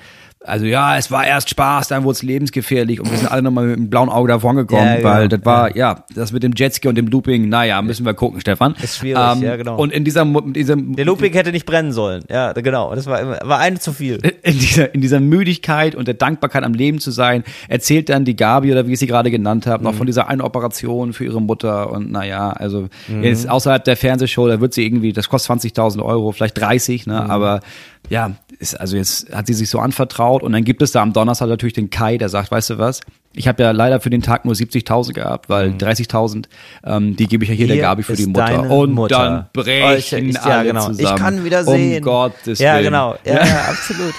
also ja, es war erst Spaß, dann wurde es lebensgefährlich und wir sind alle nochmal mit einem blauen Auge davon gekommen, Ja, genau. weil das war, ja. das mit dem Jetski und dem Looping, naja, müssen wir gucken, Stefan. Ähm, Ist schwierig, ja, genau. Und in dieser, in diesem, Der Looping hätte nicht brennen sollen. Ja, genau. Das war, war eine zu viel. in dieser, in dieser Müdigkeit und der Dankbarkeit am Leben zu sein, erzählt dann die Gabi oder wie ich sie gerade genannt habe, noch Mhm. von dieser einen Operation für ihre Mutter und naja, also Mhm. jetzt außerhalb der Fernsehshow, da wird sie irgendwie, das kostet 20.000 Euro, vielleicht 30, ne, Mhm. aber ja, ist, also jetzt hat sie sich so anvertraut und dann gibt es da am Donnerstag natürlich den Kai, der sagt, weißt du was, ich habe ja leider für den Tag nur 70.000 gehabt, weil 30.000, ähm, die gebe ich ja hier, der Mhm. Hier Gabi für die Mutter. Und Mutter. dann brechen Oh, ich- ja, alle genau. zusammen. Ich kann wieder Um sehen. Gottes ja, Willen. genau. Ja, ja, absolut.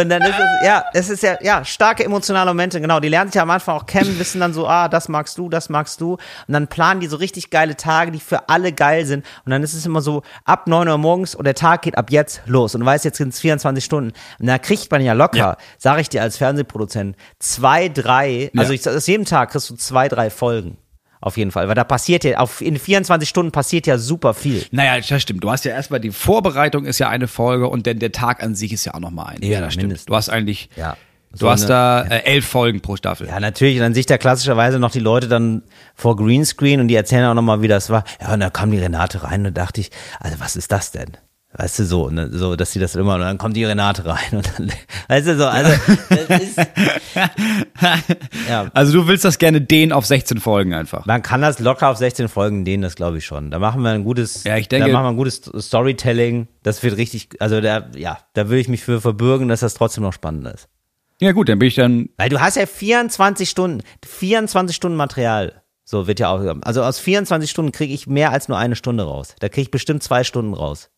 Und dann ist es, ja, es ist ja, ja, starke emotionale Momente, genau. Die lernen sich ja am Anfang auch kennen, wissen dann so, ah, das magst du, das magst du. Und dann planen die so richtig geile Tage, die für alle geil sind. Und dann ist es immer so, ab 9 Uhr morgens und der Tag geht ab jetzt los. Und du weißt, jetzt sind es 24 Stunden. Und da kriegt man ja locker, Ja. sage ich dir als Fernsehproduzent, zwei, drei, also Ja. ich, aus jedem Tag kriegst du zwei, drei Folgen. Auf jeden Fall. Weil da passiert ja, auf, in 24 Stunden passiert ja super viel. Naja, das stimmt. Du hast ja erstmal die Vorbereitung ist ja eine Folge und dann der Tag an sich ist ja auch nochmal eine. Ja, das stimmt. mindestens. Du hast eigentlich, Ja. du So hast eine- da äh, elf Folgen pro Staffel. Ja, natürlich. Und dann sich da klassischerweise noch die Leute dann vor Greenscreen und die erzählen auch nochmal, wie das war. Ja, und dann kam die Renate rein und da dachte ich, also was ist das denn? Weißt du, so, ne, so, dass sie das immer, und dann kommt die Renate rein und dann, weißt du, so, also, das ist, ja. Also du willst das gerne dehnen auf 16 Folgen einfach. Man kann das locker auf 16 Folgen dehnen, das glaube ich schon. Da machen wir ein gutes, Ja, ich denke- da machen wir ein gutes Storytelling. Das wird richtig, also da, ja, da würde ich mich für verbürgen, dass das trotzdem noch spannender ist. Ja gut, dann bin ich dann, Weil du hast ja 24 Stunden, 24 Stunden Material. So wird ja auch. Also aus 24 Stunden kriege ich mehr als nur eine Stunde raus. Da kriege ich bestimmt zwei Stunden raus.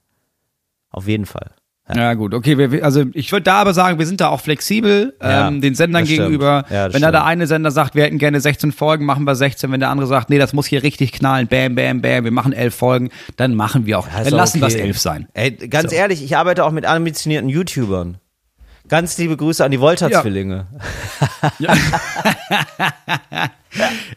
Auf jeden Fall. ja, gut, okay, wir, also ich würde da aber sagen, wir sind da auch flexibel Ja, ähm, den Sendern stimmt. gegenüber. Ja, Wenn da der stimmt. eine Sender sagt, wir hätten gerne 16 Folgen, machen wir 16. Wenn der andere sagt, nee, das muss hier richtig knallen, bam, bam, bam, wir machen elf Folgen, dann machen wir auch. Ja, dann lassen wir es okay. elf sein. Ey, ganz So. ehrlich, ich arbeite auch mit ambitionierten YouTubern. Ganz liebe Grüße an die Volta-Zwillinge.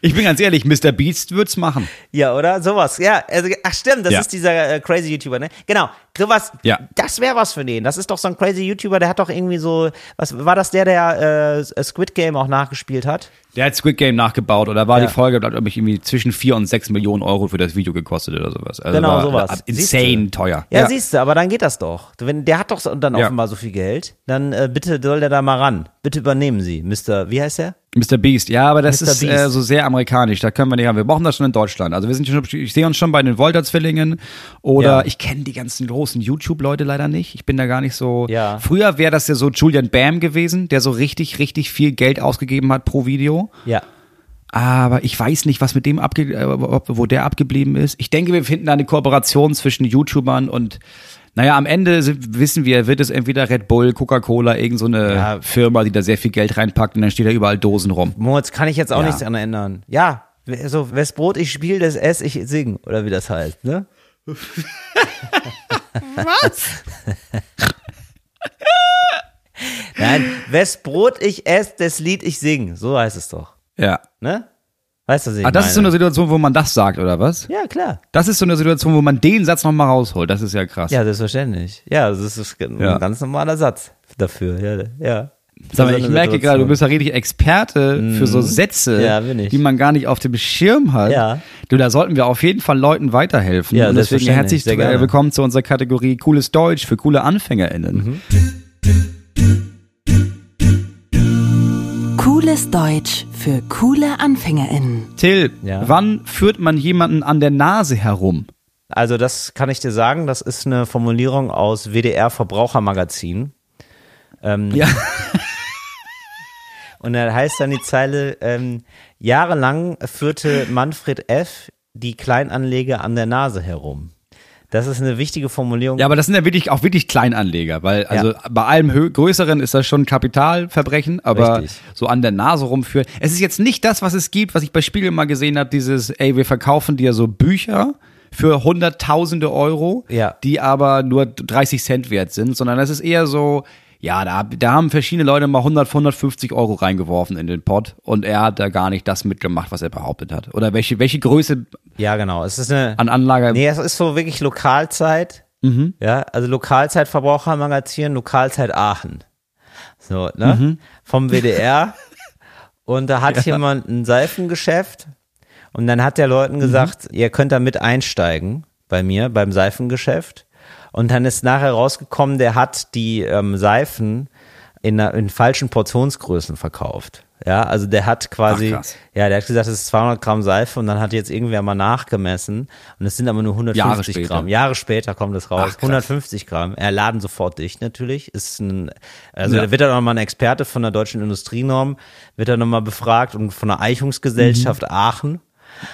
Ich bin ganz ehrlich, Mr. Beast wird's machen. Ja, oder? Sowas. Ja, also, ach stimmt, das Ja. ist dieser äh, crazy YouTuber, ne? Genau. Sowas, Ja. das wäre was für den. Das ist doch so ein crazy YouTuber, der hat doch irgendwie so, was war das der, der äh, Squid Game auch nachgespielt hat? Der hat Squid Game nachgebaut oder war Ja. die Folge, glaube ich, irgendwie zwischen 4 und 6 Millionen Euro für das Video gekostet oder sowas. Also Genau, war sowas. Insane teuer. Ja, siehst du, aber dann geht das doch. Wenn der hat doch dann Ja. offenbar so viel Geld, dann äh, bitte soll der da mal ran. Bitte übernehmen Sie, Mr. Wie heißt der? Mr. Beast, ja, aber das Mr. ist äh, so sehr amerikanisch. Da können wir nicht haben. Wir brauchen das schon in Deutschland. Also wir sind schon, ich sehe uns schon bei den Wolter-Zwillingen oder Ja. ich kenne die ganzen großen YouTube-Leute leider nicht. Ich bin da gar nicht so. Ja. Früher wäre das ja so Julian Bam gewesen, der so richtig, richtig viel Geld ausgegeben hat pro Video. Ja. Aber ich weiß nicht, was mit dem abge äh, wo der abgeblieben ist. Ich denke, wir finden da eine Kooperation zwischen YouTubern und naja, am Ende sind, wissen wir, wird es entweder Red Bull, Coca-Cola, irgend so eine Ja. Firma, die da sehr viel Geld reinpackt und dann steht da überall Dosen rum. Moritz, kann ich jetzt auch Ja. nichts daran ändern. Ja, so, wes Brot ich spiele, das ess ich sing, oder wie das heißt, ne? Was? Nein, wes Brot ich ess, das Lied ich sing, so heißt es doch, Ja. ne? Weißt du, was ich Ah, das ist so meine? eine Situation, wo man das sagt, oder was? Ja, klar. Das ist so eine Situation, wo man den Satz nochmal rausholt. Das ist ja krass. Ja, selbstverständlich. Ja, das ist ein Ja. ganz normaler Satz dafür, ja. ja. Sag mal, ich eine merke gerade, du Situation. bist ja richtig Experte für so Sätze, Mhm. Ja, die man gar nicht auf dem Schirm hat. Ja. Du, da sollten wir auf jeden Fall Leuten weiterhelfen. Ja, Und deswegen herzlich willkommen zu unserer Kategorie Cooles Deutsch für coole AnfängerInnen. Cooles Deutsch für coole AnfängerInnen. Till, Ja. wann führt man jemanden an der Nase herum? Also das kann ich dir sagen, das ist eine Formulierung aus WDR Verbrauchermagazin. Ähm, Ja. Und da heißt dann die Zeile, ähm, jahrelang führte Manfred F. die Kleinanleger an der Nase herum. Das ist eine wichtige Formulierung. Ja, aber das sind ja wirklich auch wirklich Kleinanleger, weil also bei allem Hö Größeren ist das schon Kapitalverbrechen, aber Richtig. so an der Nase rumführen. Es ist jetzt nicht das, was es gibt, was ich bei Spiegel mal gesehen habe, dieses, ey, wir verkaufen dir so Bücher für hunderttausende Euro, Ja. die aber nur 30 Cent wert sind, sondern es ist eher so, ja, da, da haben verschiedene Leute mal 100, 150 Euro reingeworfen in den Pot und er hat da gar nicht das mitgemacht, was er behauptet hat. Oder welche, welche Größe Ja, genau. Es ist eine. an Anlage Nee, es ist so wirklich Lokalzeit. Mhm. Ja, also Lokalzeit Verbrauchermagazin, Lokalzeit Aachen. So, ne? Mhm. Vom WDR. Und da hat jemand ein Seifengeschäft und dann hat der Leuten Mhm. gesagt, ihr könnt da mit einsteigen bei mir beim Seifengeschäft. Und dann ist nachher rausgekommen, der hat die ähm, Seifen in, in falschen Portionsgrößen verkauft. Ja, also der hat quasi, Ach, ja, der hat gesagt, es ist 200 Gramm Seife und dann hat jetzt irgendwer mal nachgemessen und es sind aber nur 150 später. Gramm. Jahre später kommt es raus. Ach, krass. 150 Gramm. Er laden sofort dicht natürlich. Ist ein, also Ja. da wird dann nochmal ein Experte von der deutschen Industrienorm, wird dann nochmal befragt und von der Eichungsgesellschaft Mhm. Aachen.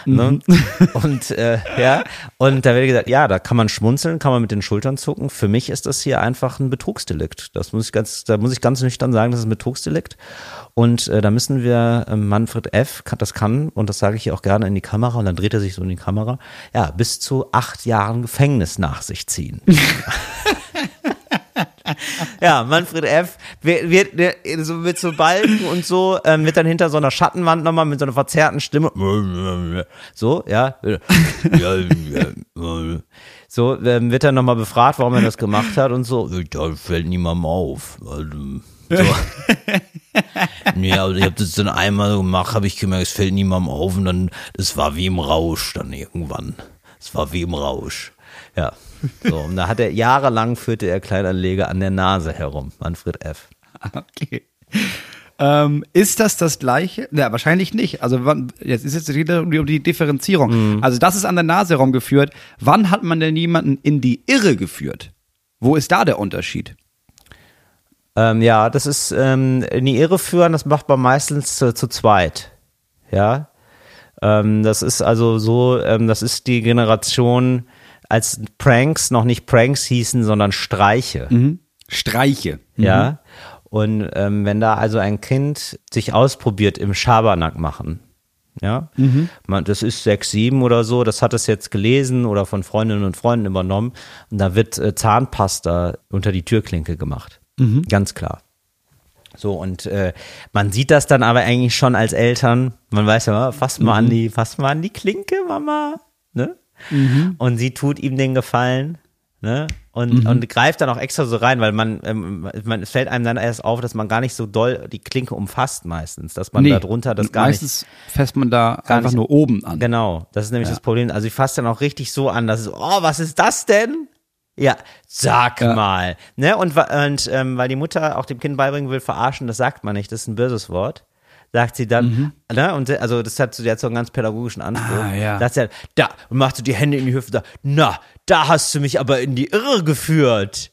Ne? Und äh, ja, und da wird gesagt, ja, da kann man schmunzeln, kann man mit den Schultern zucken. Für mich ist das hier einfach ein Betrugsdelikt. Das muss ich ganz, da muss ich ganz nüchtern sagen, das ist ein Betrugsdelikt. Und äh, da müssen wir äh, Manfred F. kann- das kann und das sage ich hier auch gerne in die Kamera und dann dreht er sich so in die Kamera. Ja, bis zu acht Jahren Gefängnis nach sich ziehen. Ja, Manfred F. wird, wird der- so mit so Balken und so, ähm, wird dann hinter so einer Schattenwand nochmal mit so einer verzerrten Stimme. So, ja. So, ähm, wird dann nochmal befragt, warum er das gemacht hat und so. Da fällt niemandem auf. Also, So. ja, also ich habe das dann einmal gemacht, habe ich gemerkt, es fällt niemandem auf und dann, das war wie im Rausch dann irgendwann. Es war wie im Rausch. Ja. So, und da hat er jahrelang führte er Kleinanleger an der Nase herum, Manfred F. Okay. Ähm, ist das das gleiche? Ja, wahrscheinlich nicht. Also wann, jetzt ist jetzt wieder um die, Differenzierung. Also das ist an der Nase rumgeführt. Wann hat man denn jemanden in die Irre geführt? Wo ist da der Unterschied? Ähm, ja, das ist ähm, in die Irre führen, das macht man meistens zu, zu zweit. Ja. Ähm, das ist also so, ähm, das ist die Generation, als Pranks noch nicht Pranks hießen, sondern Streiche. Streiche. Ja. Und ähm, wenn da also ein Kind sich ausprobiert im Schabernack machen, ja, man, das ist sechs, sieben oder so, das hat es jetzt gelesen oder von Freundinnen und Freunden übernommen und da wird äh, Zahnpasta unter die Türklinke gemacht. Ganz klar. So, und äh, man sieht das dann aber eigentlich schon als Eltern. Man weiß ja, fass mal an die, fass mal an die Klinke, Mama. Ne? Und sie tut ihm den Gefallen. Ne? Und, und greift dann auch extra so rein, weil man, ähm, man, es fällt einem dann erst auf, dass man gar nicht so doll die Klinke umfasst meistens, dass man da drunter das gar nicht meistens fässt man da einfach nicht- nur oben an. Genau, das ist nämlich das Problem. Also ich fasse dann auch richtig so an, dass es, oh, was ist das denn? Ja, sag Ja. mal. Ne? Und, und ähm, weil die Mutter auch dem Kind beibringen will, verarschen, das sagt man nicht, das ist ein böses Wort. Sagt sie dann, ne? Und also das hat so, die hat so einen ganz pädagogischen Anspruch. Mhm. Ah, ja. Sagt sie dann, da, und macht so die Hände in die Hüfte, da, na, da hast du mich aber in die Irre geführt.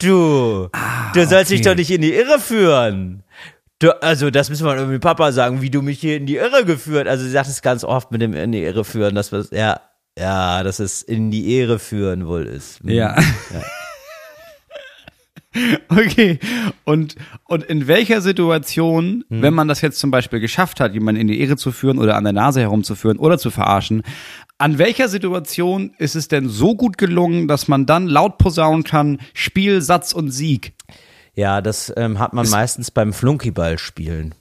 Du, du sollst dich Ah, okay. doch nicht in die Irre führen. Du, also, das müssen wir irgendwie Papa sagen, wie du mich hier in die Irre geführt. Also, sie sagt es ganz oft mit dem in die Irre führen, dass wir ja, ja, dass es in die Ehre führen wohl ist. Hm. Ja. Okay. Und, und in welcher Situation, Hm. wenn man das jetzt zum Beispiel geschafft hat, jemanden in die Ehre zu führen oder an der Nase herumzuführen oder zu verarschen, an welcher Situation ist es denn so gut gelungen, dass man dann laut posaunen kann, Spiel, Satz und Sieg? Ja, das ähm, hat man meistens beim Flunkyball spielen.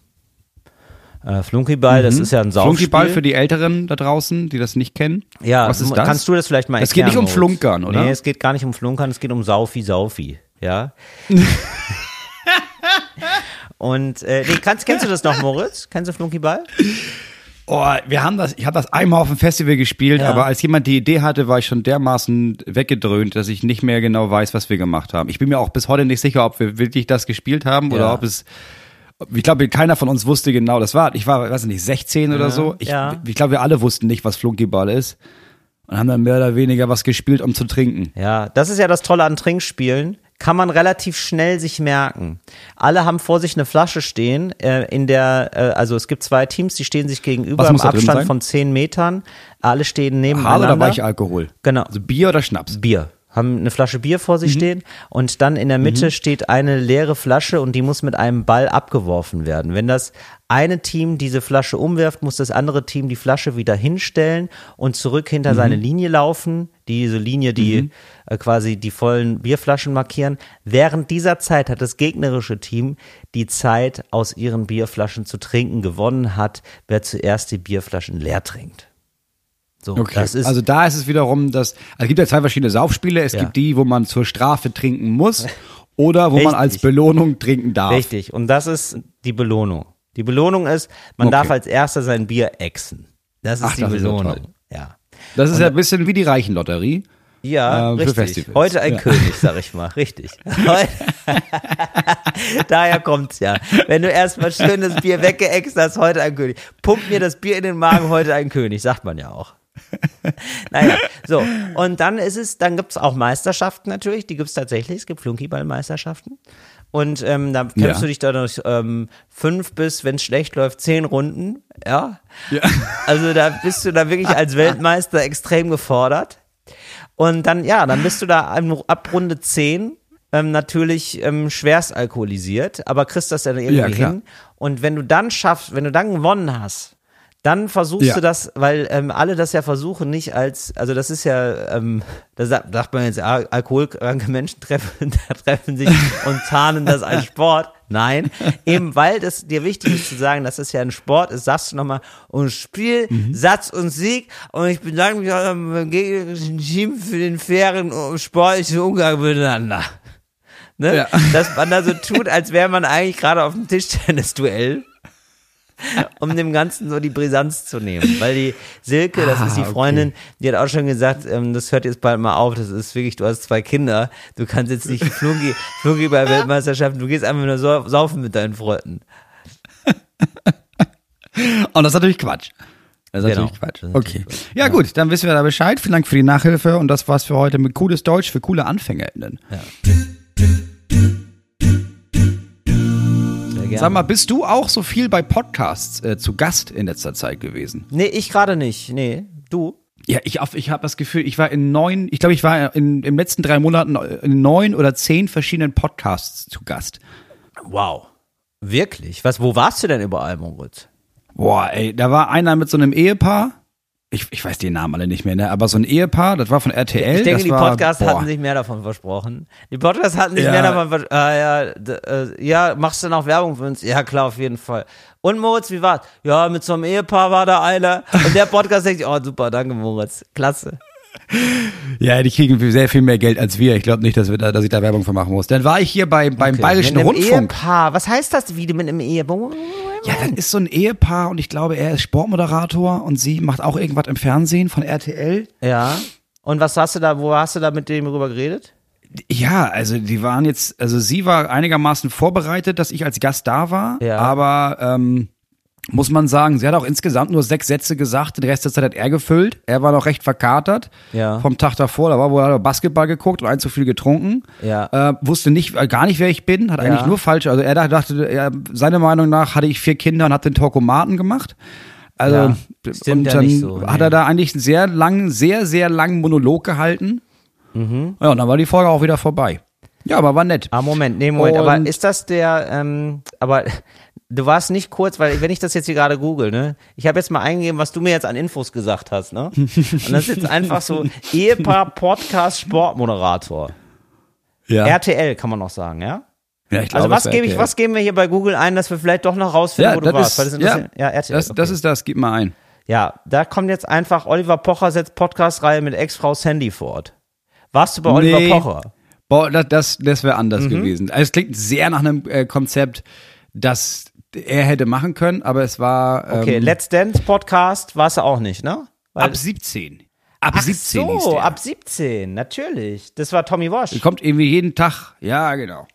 Äh, Flunkyball, das ist ja ein Saufspiel. Flunkyball für die Älteren da draußen, die das nicht kennen. Ja, Was ist das? kannst du das vielleicht mal Es geht erklären? nicht um? Flunkern, oder? Nee, es geht gar nicht um Flunkern, es geht um Saufi Saufi, ja. Und äh, nee, kannst, kennst du das noch, Moritz? Kennst du Flunkyball? Oh, wir haben das, ich habe das einmal auf dem Festival gespielt, Ja. aber als jemand die Idee hatte, war ich schon dermaßen weggedröhnt, dass ich nicht mehr genau weiß, was wir gemacht haben. Ich bin mir auch bis heute nicht sicher, ob wir wirklich das gespielt haben oder Ja. ob es ich glaube, keiner von uns wusste genau, das war, ich war, weiß nicht, 16 oder so. Ich, ja. ich glaube, wir alle wussten nicht, was Flunkyball ist. Und haben dann mehr oder weniger was gespielt, um zu trinken. Ja, das ist ja das Tolle an Trinkspielen. Kann man relativ schnell sich merken. Alle haben vor sich eine Flasche stehen, äh, in der, äh, also es gibt zwei Teams, die stehen sich gegenüber im Abstand von 10 Metern. Alle stehen nebeneinander. oder Weichalkohol? Genau. Also Bier oder Schnaps? Bier. Haben eine Flasche Bier vor Mhm. sich stehen und dann in der Mitte steht eine leere Flasche und die muss mit einem Ball abgeworfen werden. Wenn das eine Team diese Flasche umwirft, muss das andere Team die Flasche wieder hinstellen und zurück hinter seine Mhm. Linie laufen. Diese Linie, die äh, quasi die vollen Bierflaschen markieren. Während dieser Zeit hat das gegnerische Team die Zeit, aus ihren Bierflaschen zu trinken. Gewonnen hat, wer zuerst die Bierflaschen leer trinkt. So, Okay. das ist also da ist es wiederum, dass also es gibt ja zwei verschiedene Saufspiele. Es Ja. gibt die, wo man zur Strafe trinken muss oder wo man Richtig. als Belohnung trinken darf. Richtig. Und das ist die Belohnung. Die Belohnung ist, man Okay. darf als erster sein Bier exen. Das ist Ach, die das ist ja Belohnung. ja. Das ist ja ein bisschen wie die Reichenlotterie. Ja, Äh, richtig. Heute ein Ja. König, sag ich mal. Richtig. Daher kommt's ja. Wenn du erstmal schön das Bier weggeext hast, heute ein König. Pump mir das Bier in den Magen, heute ein König, sagt man ja auch. naja, so. Und dann ist es, dann gibt's auch Meisterschaften natürlich, die gibt's tatsächlich. Es gibt Flunkyball-Meisterschaften. Und ähm, da kämpfst Ja. du dich da durch ähm, fünf bis, wenn es schlecht läuft, zehn Runden. Ja. Ja. Also da bist du da wirklich als Weltmeister extrem gefordert. Und dann, ja, dann bist du da ab Runde 10 ähm, natürlich ähm, schwerst alkoholisiert, aber kriegst das dann irgendwie Ja, hin. Und wenn du dann schaffst, wenn du dann gewonnen hast, dann versuchst Ja. du das, weil ähm, alle das ja versuchen, nicht als, also das ist ja, ähm, da sagt, man jetzt, alkoholkranke Menschen treffen, da treffen sich und tarnen das als Sport. Nein, eben weil das dir wichtig ist zu sagen, dass es ja ein Sport ist, sagst du nochmal, und Spiel, Mhm. Satz und Sieg und ich bedanke mich auch beim gegnerischen Team für den fairen und sportlichen Umgang miteinander. Ne? Ja. Dass man da so tut, als wäre man eigentlich gerade auf dem Tischtennis-Duell um dem Ganzen so die Brisanz zu nehmen. Weil die Silke, das ist die Ah, okay. Freundin, die hat auch schon gesagt, ähm, das hört jetzt bald mal auf, das ist wirklich, du hast zwei Kinder, du kannst jetzt nicht Flungi, Flungi bei Weltmeisterschaften, du gehst einfach nur sau- saufen mit deinen Freunden. Und das ist natürlich Quatsch. Das ist Genau. natürlich Quatsch. Ist Okay. natürlich Ja, gut, dann wissen wir da Bescheid. Vielen Dank für die Nachhilfe und das war's für heute mit cooles Deutsch für coole AnfängerInnen. Sehr gerne. Sag mal, bist du auch so viel bei Podcasts äh, zu Gast in letzter Zeit gewesen? Nee, ich gerade nicht. Nee, du? Ja, ich, ich habe das Gefühl, ich war in neun, ich glaube, ich war in, in den letzten drei Monaten in neun oder zehn verschiedenen Podcasts zu Gast. Wow. Wirklich? Was, wo warst du denn überall, Moritz? Boah, ey, da war einer mit so einem Ehepaar. Ich, ich weiß die Namen alle nicht mehr, ne? aber so ein Ehepaar, das war von RTL. Ich denke, die war, Podcasts boah. hatten sich mehr davon versprochen. Die Podcasts hatten sich Ja. mehr davon versprochen. Ah, ja, äh, ja, machst du noch Werbung für uns? Ja, klar, auf jeden Fall. Und Moritz, wie war's? Ja, mit so einem Ehepaar war da einer. Und der Podcast denkt, sich, oh super, danke Moritz. Klasse. Ja, die kriegen sehr viel mehr Geld als wir. Ich glaube nicht, dass, wir da, dass ich da Werbung für machen muss. Dann war ich hier bei, beim Bayerischen mit einem Rundfunk. Ehepaar. Was heißt das, wie mit einem Ehepaar? Ja, das ist so ein Ehepaar und ich glaube, er ist Sportmoderator und sie macht auch irgendwas im Fernsehen von RTL. Ja. Und was hast du da, wo hast du da mit dem drüber geredet? Ja, also die waren jetzt, also sie war einigermaßen vorbereitet, dass ich als Gast da war, Ja. aber ähm, muss man sagen, sie hat auch insgesamt nur sechs Sätze gesagt, den Rest der Zeit hat er gefüllt. Er war noch recht verkatert Ja. vom Tag davor, da war wohl hat er Basketball geguckt und ein zu viel getrunken. Ja. Äh, wusste nicht, äh, gar nicht, wer ich bin, hat Ja. eigentlich nur falsch, also er dachte, er, seiner Meinung nach hatte ich vier Kinder und hat den Torkomaten gemacht. Also, Ja, und ja dann nicht so, hat nee. er da eigentlich einen sehr langen, sehr, sehr langen Monolog gehalten. Mhm. Ja, und dann war die Folge auch wieder vorbei. Ja, aber war nett. Ah, Moment, nee, Moment, aber Und- ist das der, ähm, aber du warst nicht kurz, weil wenn ich das jetzt hier gerade google, ne, ich habe jetzt mal eingegeben, was du mir jetzt an Infos gesagt hast, ne, und das ist jetzt einfach so Ehepaar Podcast Sportmoderator. Ja, RTL kann man noch sagen, ja? ja ich glaube, Also was gebe ich, was geben wir hier bei Google ein, dass wir vielleicht doch noch rausfinden, Ja, wo du warst? das ist, das ja, ja, RTL. das, das okay. ist das, gib mal ein. ja, da kommt jetzt einfach Oliver Pocher setzt Podcast-Reihe mit Ex-Frau Sandy fort. Warst du bei Oliver Nee. Pocher? Boah, das, das, das wäre Mhm. anders gewesen. Also es klingt sehr nach einem äh, Konzept, das er hätte machen können, aber es war ähm, Okay, Let's Dance Podcast warst du auch nicht, ne? Weil- ab 17. Ab Ach 17 hieß so, der. ab 17, natürlich. Das war Tommy Walsh. Kommt irgendwie jeden Tag. Ja, genau.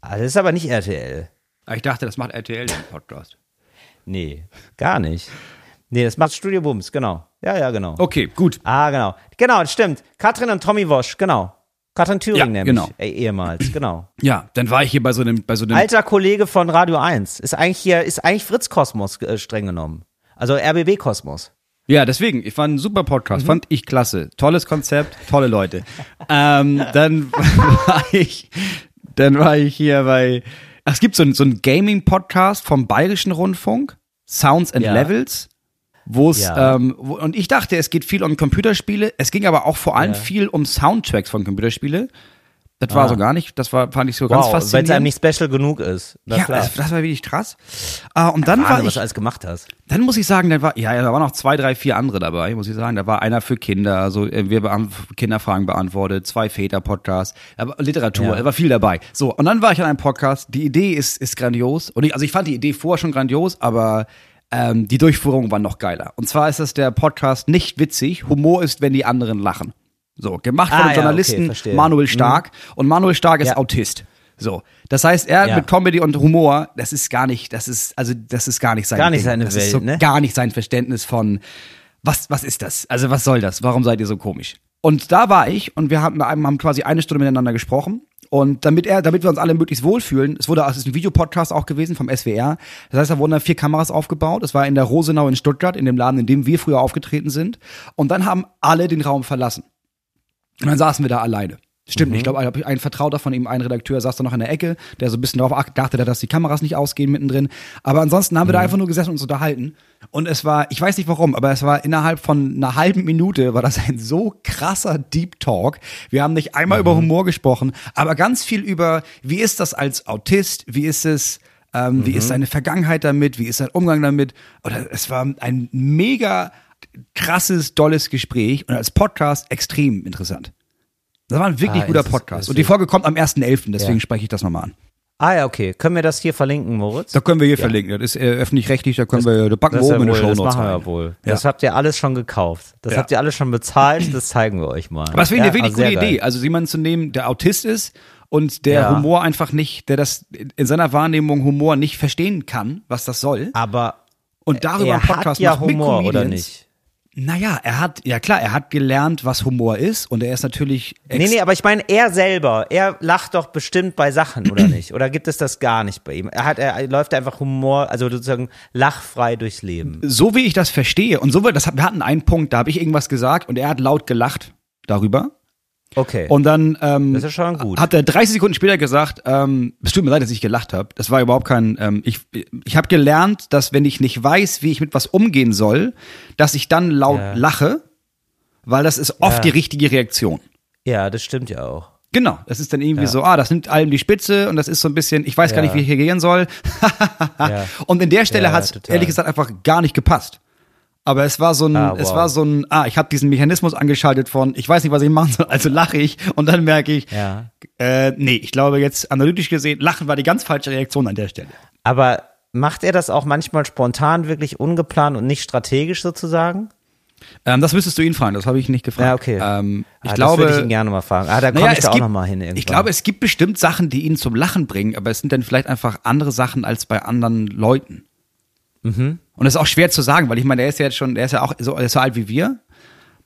Ah, das ist aber nicht RTL. Aber ich dachte, das macht RTL den Podcast. Nee, gar nicht. Nee, das macht Studio Bums, genau. Ja, ja, genau. Okay, gut. Ah, genau. Genau, das stimmt. Katrin und Tommy Walsh, genau. Katrin Thüring Ja, nämlich. genau. Ey, ehemals, genau. Ja, dann war ich hier bei so einem, bei so einem. Alter Kollege von Radio 1. Ist eigentlich hier, ist eigentlich Fritz Kosmos äh, streng genommen. Also RBB Kosmos. Ja, deswegen, ich fand ein super Podcast, Mhm. fand ich klasse. Tolles Konzept, tolle Leute. ähm, dann war ich, dann war ich hier bei, ach, es gibt so ein, so ein Gaming-Podcast vom Bayerischen Rundfunk, Sounds and Ja. Levels, wo es, Ja. ähm, wo, und ich dachte, es geht viel um Computerspiele, es ging aber auch vor allem Ja. viel um Soundtracks von Computerspiele. Das war Ah. so gar nicht, das war, fand ich so ganz Wow, weil es faszinierend. einem nicht special genug ist. Na ja, das, das war wirklich krass. Ah, und dann war Wahnsinn, ich, was du alles gemacht hast. dann muss ich sagen, da war, ja, da waren noch zwei, drei, vier andere dabei, muss ich sagen. Da war einer für Kinder, also wir haben Kinderfragen beantwortet, zwei Väter-Podcasts, aber Literatur, Ja. da war viel dabei. So, und dann war ich an einem Podcast. Die Idee ist, ist grandios. Und ich, also ich fand die Idee vorher schon grandios, aber ähm, die Durchführung war noch geiler. Und zwar ist das der Podcast nicht witzig. Humor ist, wenn die anderen lachen. So, gemacht von Ah, dem ja, Journalisten okay. Manuel Stark. Und Manuel Stark ist Ja. Autist. So, das heißt, er Ja. mit Comedy und Humor, das ist gar nicht, das ist, also das ist gar nicht sein Gar nicht Ding. seine das Welt, so ne? gar nicht sein Verständnis von, was, was ist das? Also was soll das? Warum seid ihr so komisch? Und da war ich und wir haben, wir haben quasi eine Stunde miteinander gesprochen. Und damit er, damit wir uns alle möglichst wohlfühlen, es wurde, es ist ein Videopodcast auch gewesen vom SWR. Das heißt, da wurden da vier Kameras aufgebaut. Das war in der Rosenau in Stuttgart, in dem Laden, in dem wir früher aufgetreten sind. Und dann haben alle den Raum verlassen. Und dann saßen wir da alleine. Stimmt, Mhm. ich glaube, ein, Vertrauter von ihm, ein Redakteur, saß da noch in der Ecke, der so ein bisschen darauf acht- dachte, dass die Kameras nicht ausgehen mittendrin. Aber ansonsten haben wir da Mhm. einfach nur gesessen und uns unterhalten. Und es war, ich weiß nicht warum, aber es war innerhalb von einer halben Minute war das ein so krasser Deep Talk. Wir haben nicht einmal Mhm. über Humor gesprochen, aber ganz viel über, wie ist das als Autist, wie ist es, ähm, wie Mhm. ist seine Vergangenheit damit, wie ist sein Umgang damit. Oder es war ein mega krasses, dolles Gespräch und als Podcast extrem interessant. Das war ein wirklich Ah, guter Podcast. Und die Folge kommt am 1.11., deswegen Ja. spreche ich das nochmal an. Ah ja, okay. Können wir das hier verlinken, Moritz? Da können wir hier verlinken. Das ist äh, öffentlich-rechtlich, da können wir, da packen wir Das, ist ja oben in die Show das Notes machen wir rein. ja wohl. Ja. Das habt ihr alles schon gekauft. Das Ja. habt ihr alles schon bezahlt. Das zeigen wir euch mal. Es wäre Ja, eine wirklich also sehr gute geil. Idee. Also jemanden zu nehmen, der Autist ist und der Ja. Humor einfach nicht, der das in seiner Wahrnehmung Humor nicht verstehen kann, was das soll. Aber Und darüber er einen Podcast hat ja macht Humor, oder nicht? Naja, er hat, ja klar, er hat gelernt, was Humor ist und er ist natürlich Nee, nee, aber ich meine, er selber, er lacht doch bestimmt bei Sachen, oder nicht? Oder gibt es das gar nicht bei ihm? Er hat, er läuft einfach Humor, also sozusagen lachfrei durchs Leben. so wie ich das verstehe, und so wird, das, wir hatten einen Punkt, da habe ich irgendwas gesagt und er hat laut gelacht darüber. Okay. Und dann ähm, Das ist schon gut. hat er 30 Sekunden später gesagt, ähm, es tut mir leid, dass ich gelacht habe. Das war überhaupt kein, ähm, ich, ich habe gelernt, dass wenn ich nicht weiß, wie ich mit was umgehen soll, dass ich dann laut Ja. lache, weil das ist oft Ja. die richtige Reaktion. ja, das stimmt ja auch. Genau, das ist dann irgendwie Ja. so, ah, das nimmt allem die Spitze und das ist so ein bisschen, ich weiß gar nicht, wie ich reagieren soll. Ja. Und in der Stelle hat es ehrlich gesagt einfach gar nicht gepasst. Aber es war so ein, Ah, wow. es war so ein, ah, ich habe diesen Mechanismus angeschaltet von, ich weiß nicht, was ich machen soll, also lache ich und dann merke ich, Ja. äh, nee, ich glaube jetzt analytisch gesehen, Lachen war die ganz falsche Reaktion an der Stelle. Aber macht er das auch manchmal spontan, wirklich ungeplant und nicht strategisch sozusagen? Ähm, das müsstest du ihn fragen, das habe ich nicht gefragt. Ja, okay. Ähm, ich ah, glaube, das würde ich ihn gerne mal fragen. Ah, da komme Naja, ich es da auch gibt- noch mal hin irgendwann. Ich glaube, es gibt bestimmt Sachen, die ihn zum Lachen bringen, aber es sind dann vielleicht einfach andere Sachen als bei anderen Leuten. Mhm. Und das ist auch schwer zu sagen, weil ich meine, er ist ja jetzt schon, er ist ja auch so, er ist so alt wie wir.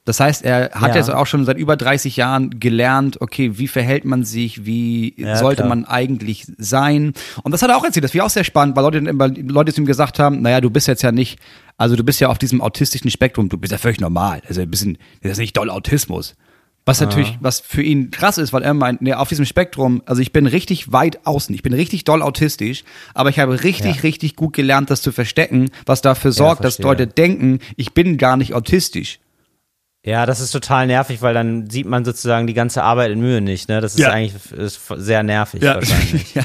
Das heißt, er hat Ja. ja. auch schon seit über 30 Jahren gelernt, okay, wie verhält man sich, wie Ja, sollte klar. man eigentlich sein. Und das hat er auch erzählt, das finde ich auch sehr spannend, weil Leute, weil Leute zu ihm gesagt haben, naja, du bist jetzt ja nicht, also du bist ja auf diesem autistischen Spektrum, du bist ja völlig normal. Also ein bisschen, das ist nicht doll Autismus. Was natürlich, was für ihn krass ist, weil er meint, nee, auf diesem Spektrum, also ich bin richtig weit außen, ich bin richtig doll autistisch, aber ich habe richtig, Ja. richtig gut gelernt, das zu verstecken, was dafür sorgt, dass verstehe. Leute denken, ich bin gar nicht autistisch. Ja, das ist total nervig, weil dann sieht man sozusagen die ganze Arbeit in Mühe nicht. Ne? Das ist Ja. eigentlich ist sehr nervig wahrscheinlich. ja.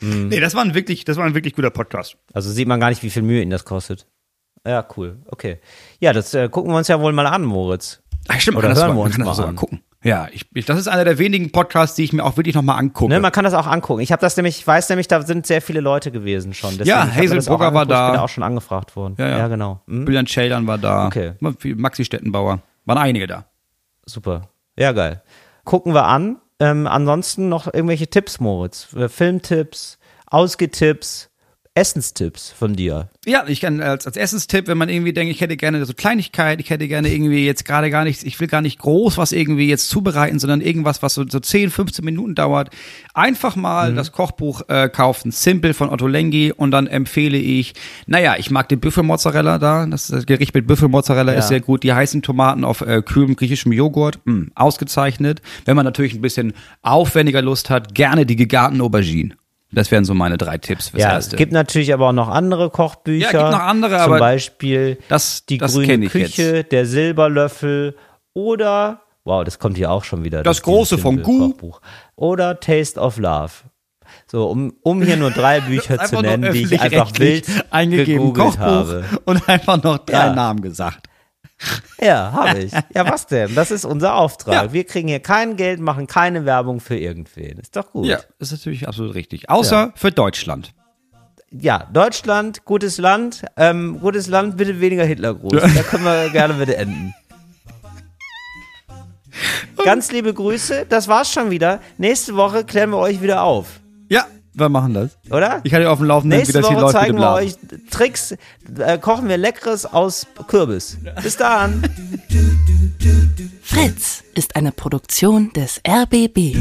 Nee, das war ein wirklich, das war ein wirklich guter Podcast. Also sieht man gar nicht, wie viel Mühe ihn das kostet. Ja, cool. Okay. Ja, das äh, gucken wir uns ja wohl mal an, Moritz. Ach, stimmt, Oder man kann das hören wir man uns mal an. gucken. Ja, ich, ich, das ist einer der wenigen Podcasts, die ich mir auch wirklich nochmal angucke. Ne, man kann das auch angucken. Ich habe das nämlich, ich weiß nämlich, da sind sehr viele Leute gewesen schon. Deswegen, Ja, Hazel Brugger war angeguckt. Ich bin da. auch schon angefragt worden. Ja, ja. genau. Hm? Julian Schädern war da. Okay. Maxi Stettenbauer. Waren einige da. Super. Ja, geil. Gucken wir an. Ähm, ansonsten noch irgendwelche Tipps, Moritz. Äh, Filmtipps, Ausgetipps, Essenstipps von dir. Ja, ich kann als, als Essenstipp, wenn man irgendwie denkt, ich hätte gerne so Kleinigkeit, ich hätte gerne irgendwie jetzt gerade gar nichts, ich will gar nicht groß was irgendwie jetzt zubereiten, sondern irgendwas, was so, so 10, 15 Minuten dauert, einfach mal das Kochbuch äh, kaufen, Simple von Otto Lengi und dann empfehle ich, naja, ich mag den Büffelmozzarella da, das, das Gericht mit Büffelmozzarella Ja. ist sehr gut, die heißen Tomaten auf äh, kühlem griechischem Joghurt, mh, ausgezeichnet. Wenn man natürlich ein bisschen aufwendiger Lust hat, gerne die gegarten Auberginen. Das wären so meine drei Tipps fürs Ja, Erste. es gibt natürlich aber auch noch andere Kochbücher. Ja, gibt noch andere, Zum aber Beispiel das- die das grüne Küche, der Silberlöffel oder wow, das kommt hier auch schon wieder. Das große von Gu. Oder Taste of Love. So, um, um hier nur drei Bücher zu nennen, die ich einfach wild eingegeben gegoogelt Kochbuch habe. und einfach noch drei Ja. Namen gesagt. Ja, habe ich. Ja, was denn? Das ist unser Auftrag. Ja. Wir kriegen hier kein Geld, machen keine Werbung für irgendwen. Ist doch gut. Ja, ist natürlich absolut richtig. Außer für Deutschland. Ja, Deutschland, gutes Land. Ähm, gutes Land, bitte weniger Hitlergruß. Da können wir gerne bitte enden. Ganz liebe Grüße. Das war's schon wieder. Nächste Woche klären wir euch wieder auf. Ja, wir machen das. Oder? Ich hatte auf dem Laufenden, wie Nächste das hier Woche läuft zeigen wir euch Tricks. Äh, kochen wir Leckeres aus Kürbis. Bis dann. Fritz ist eine Produktion des RBB.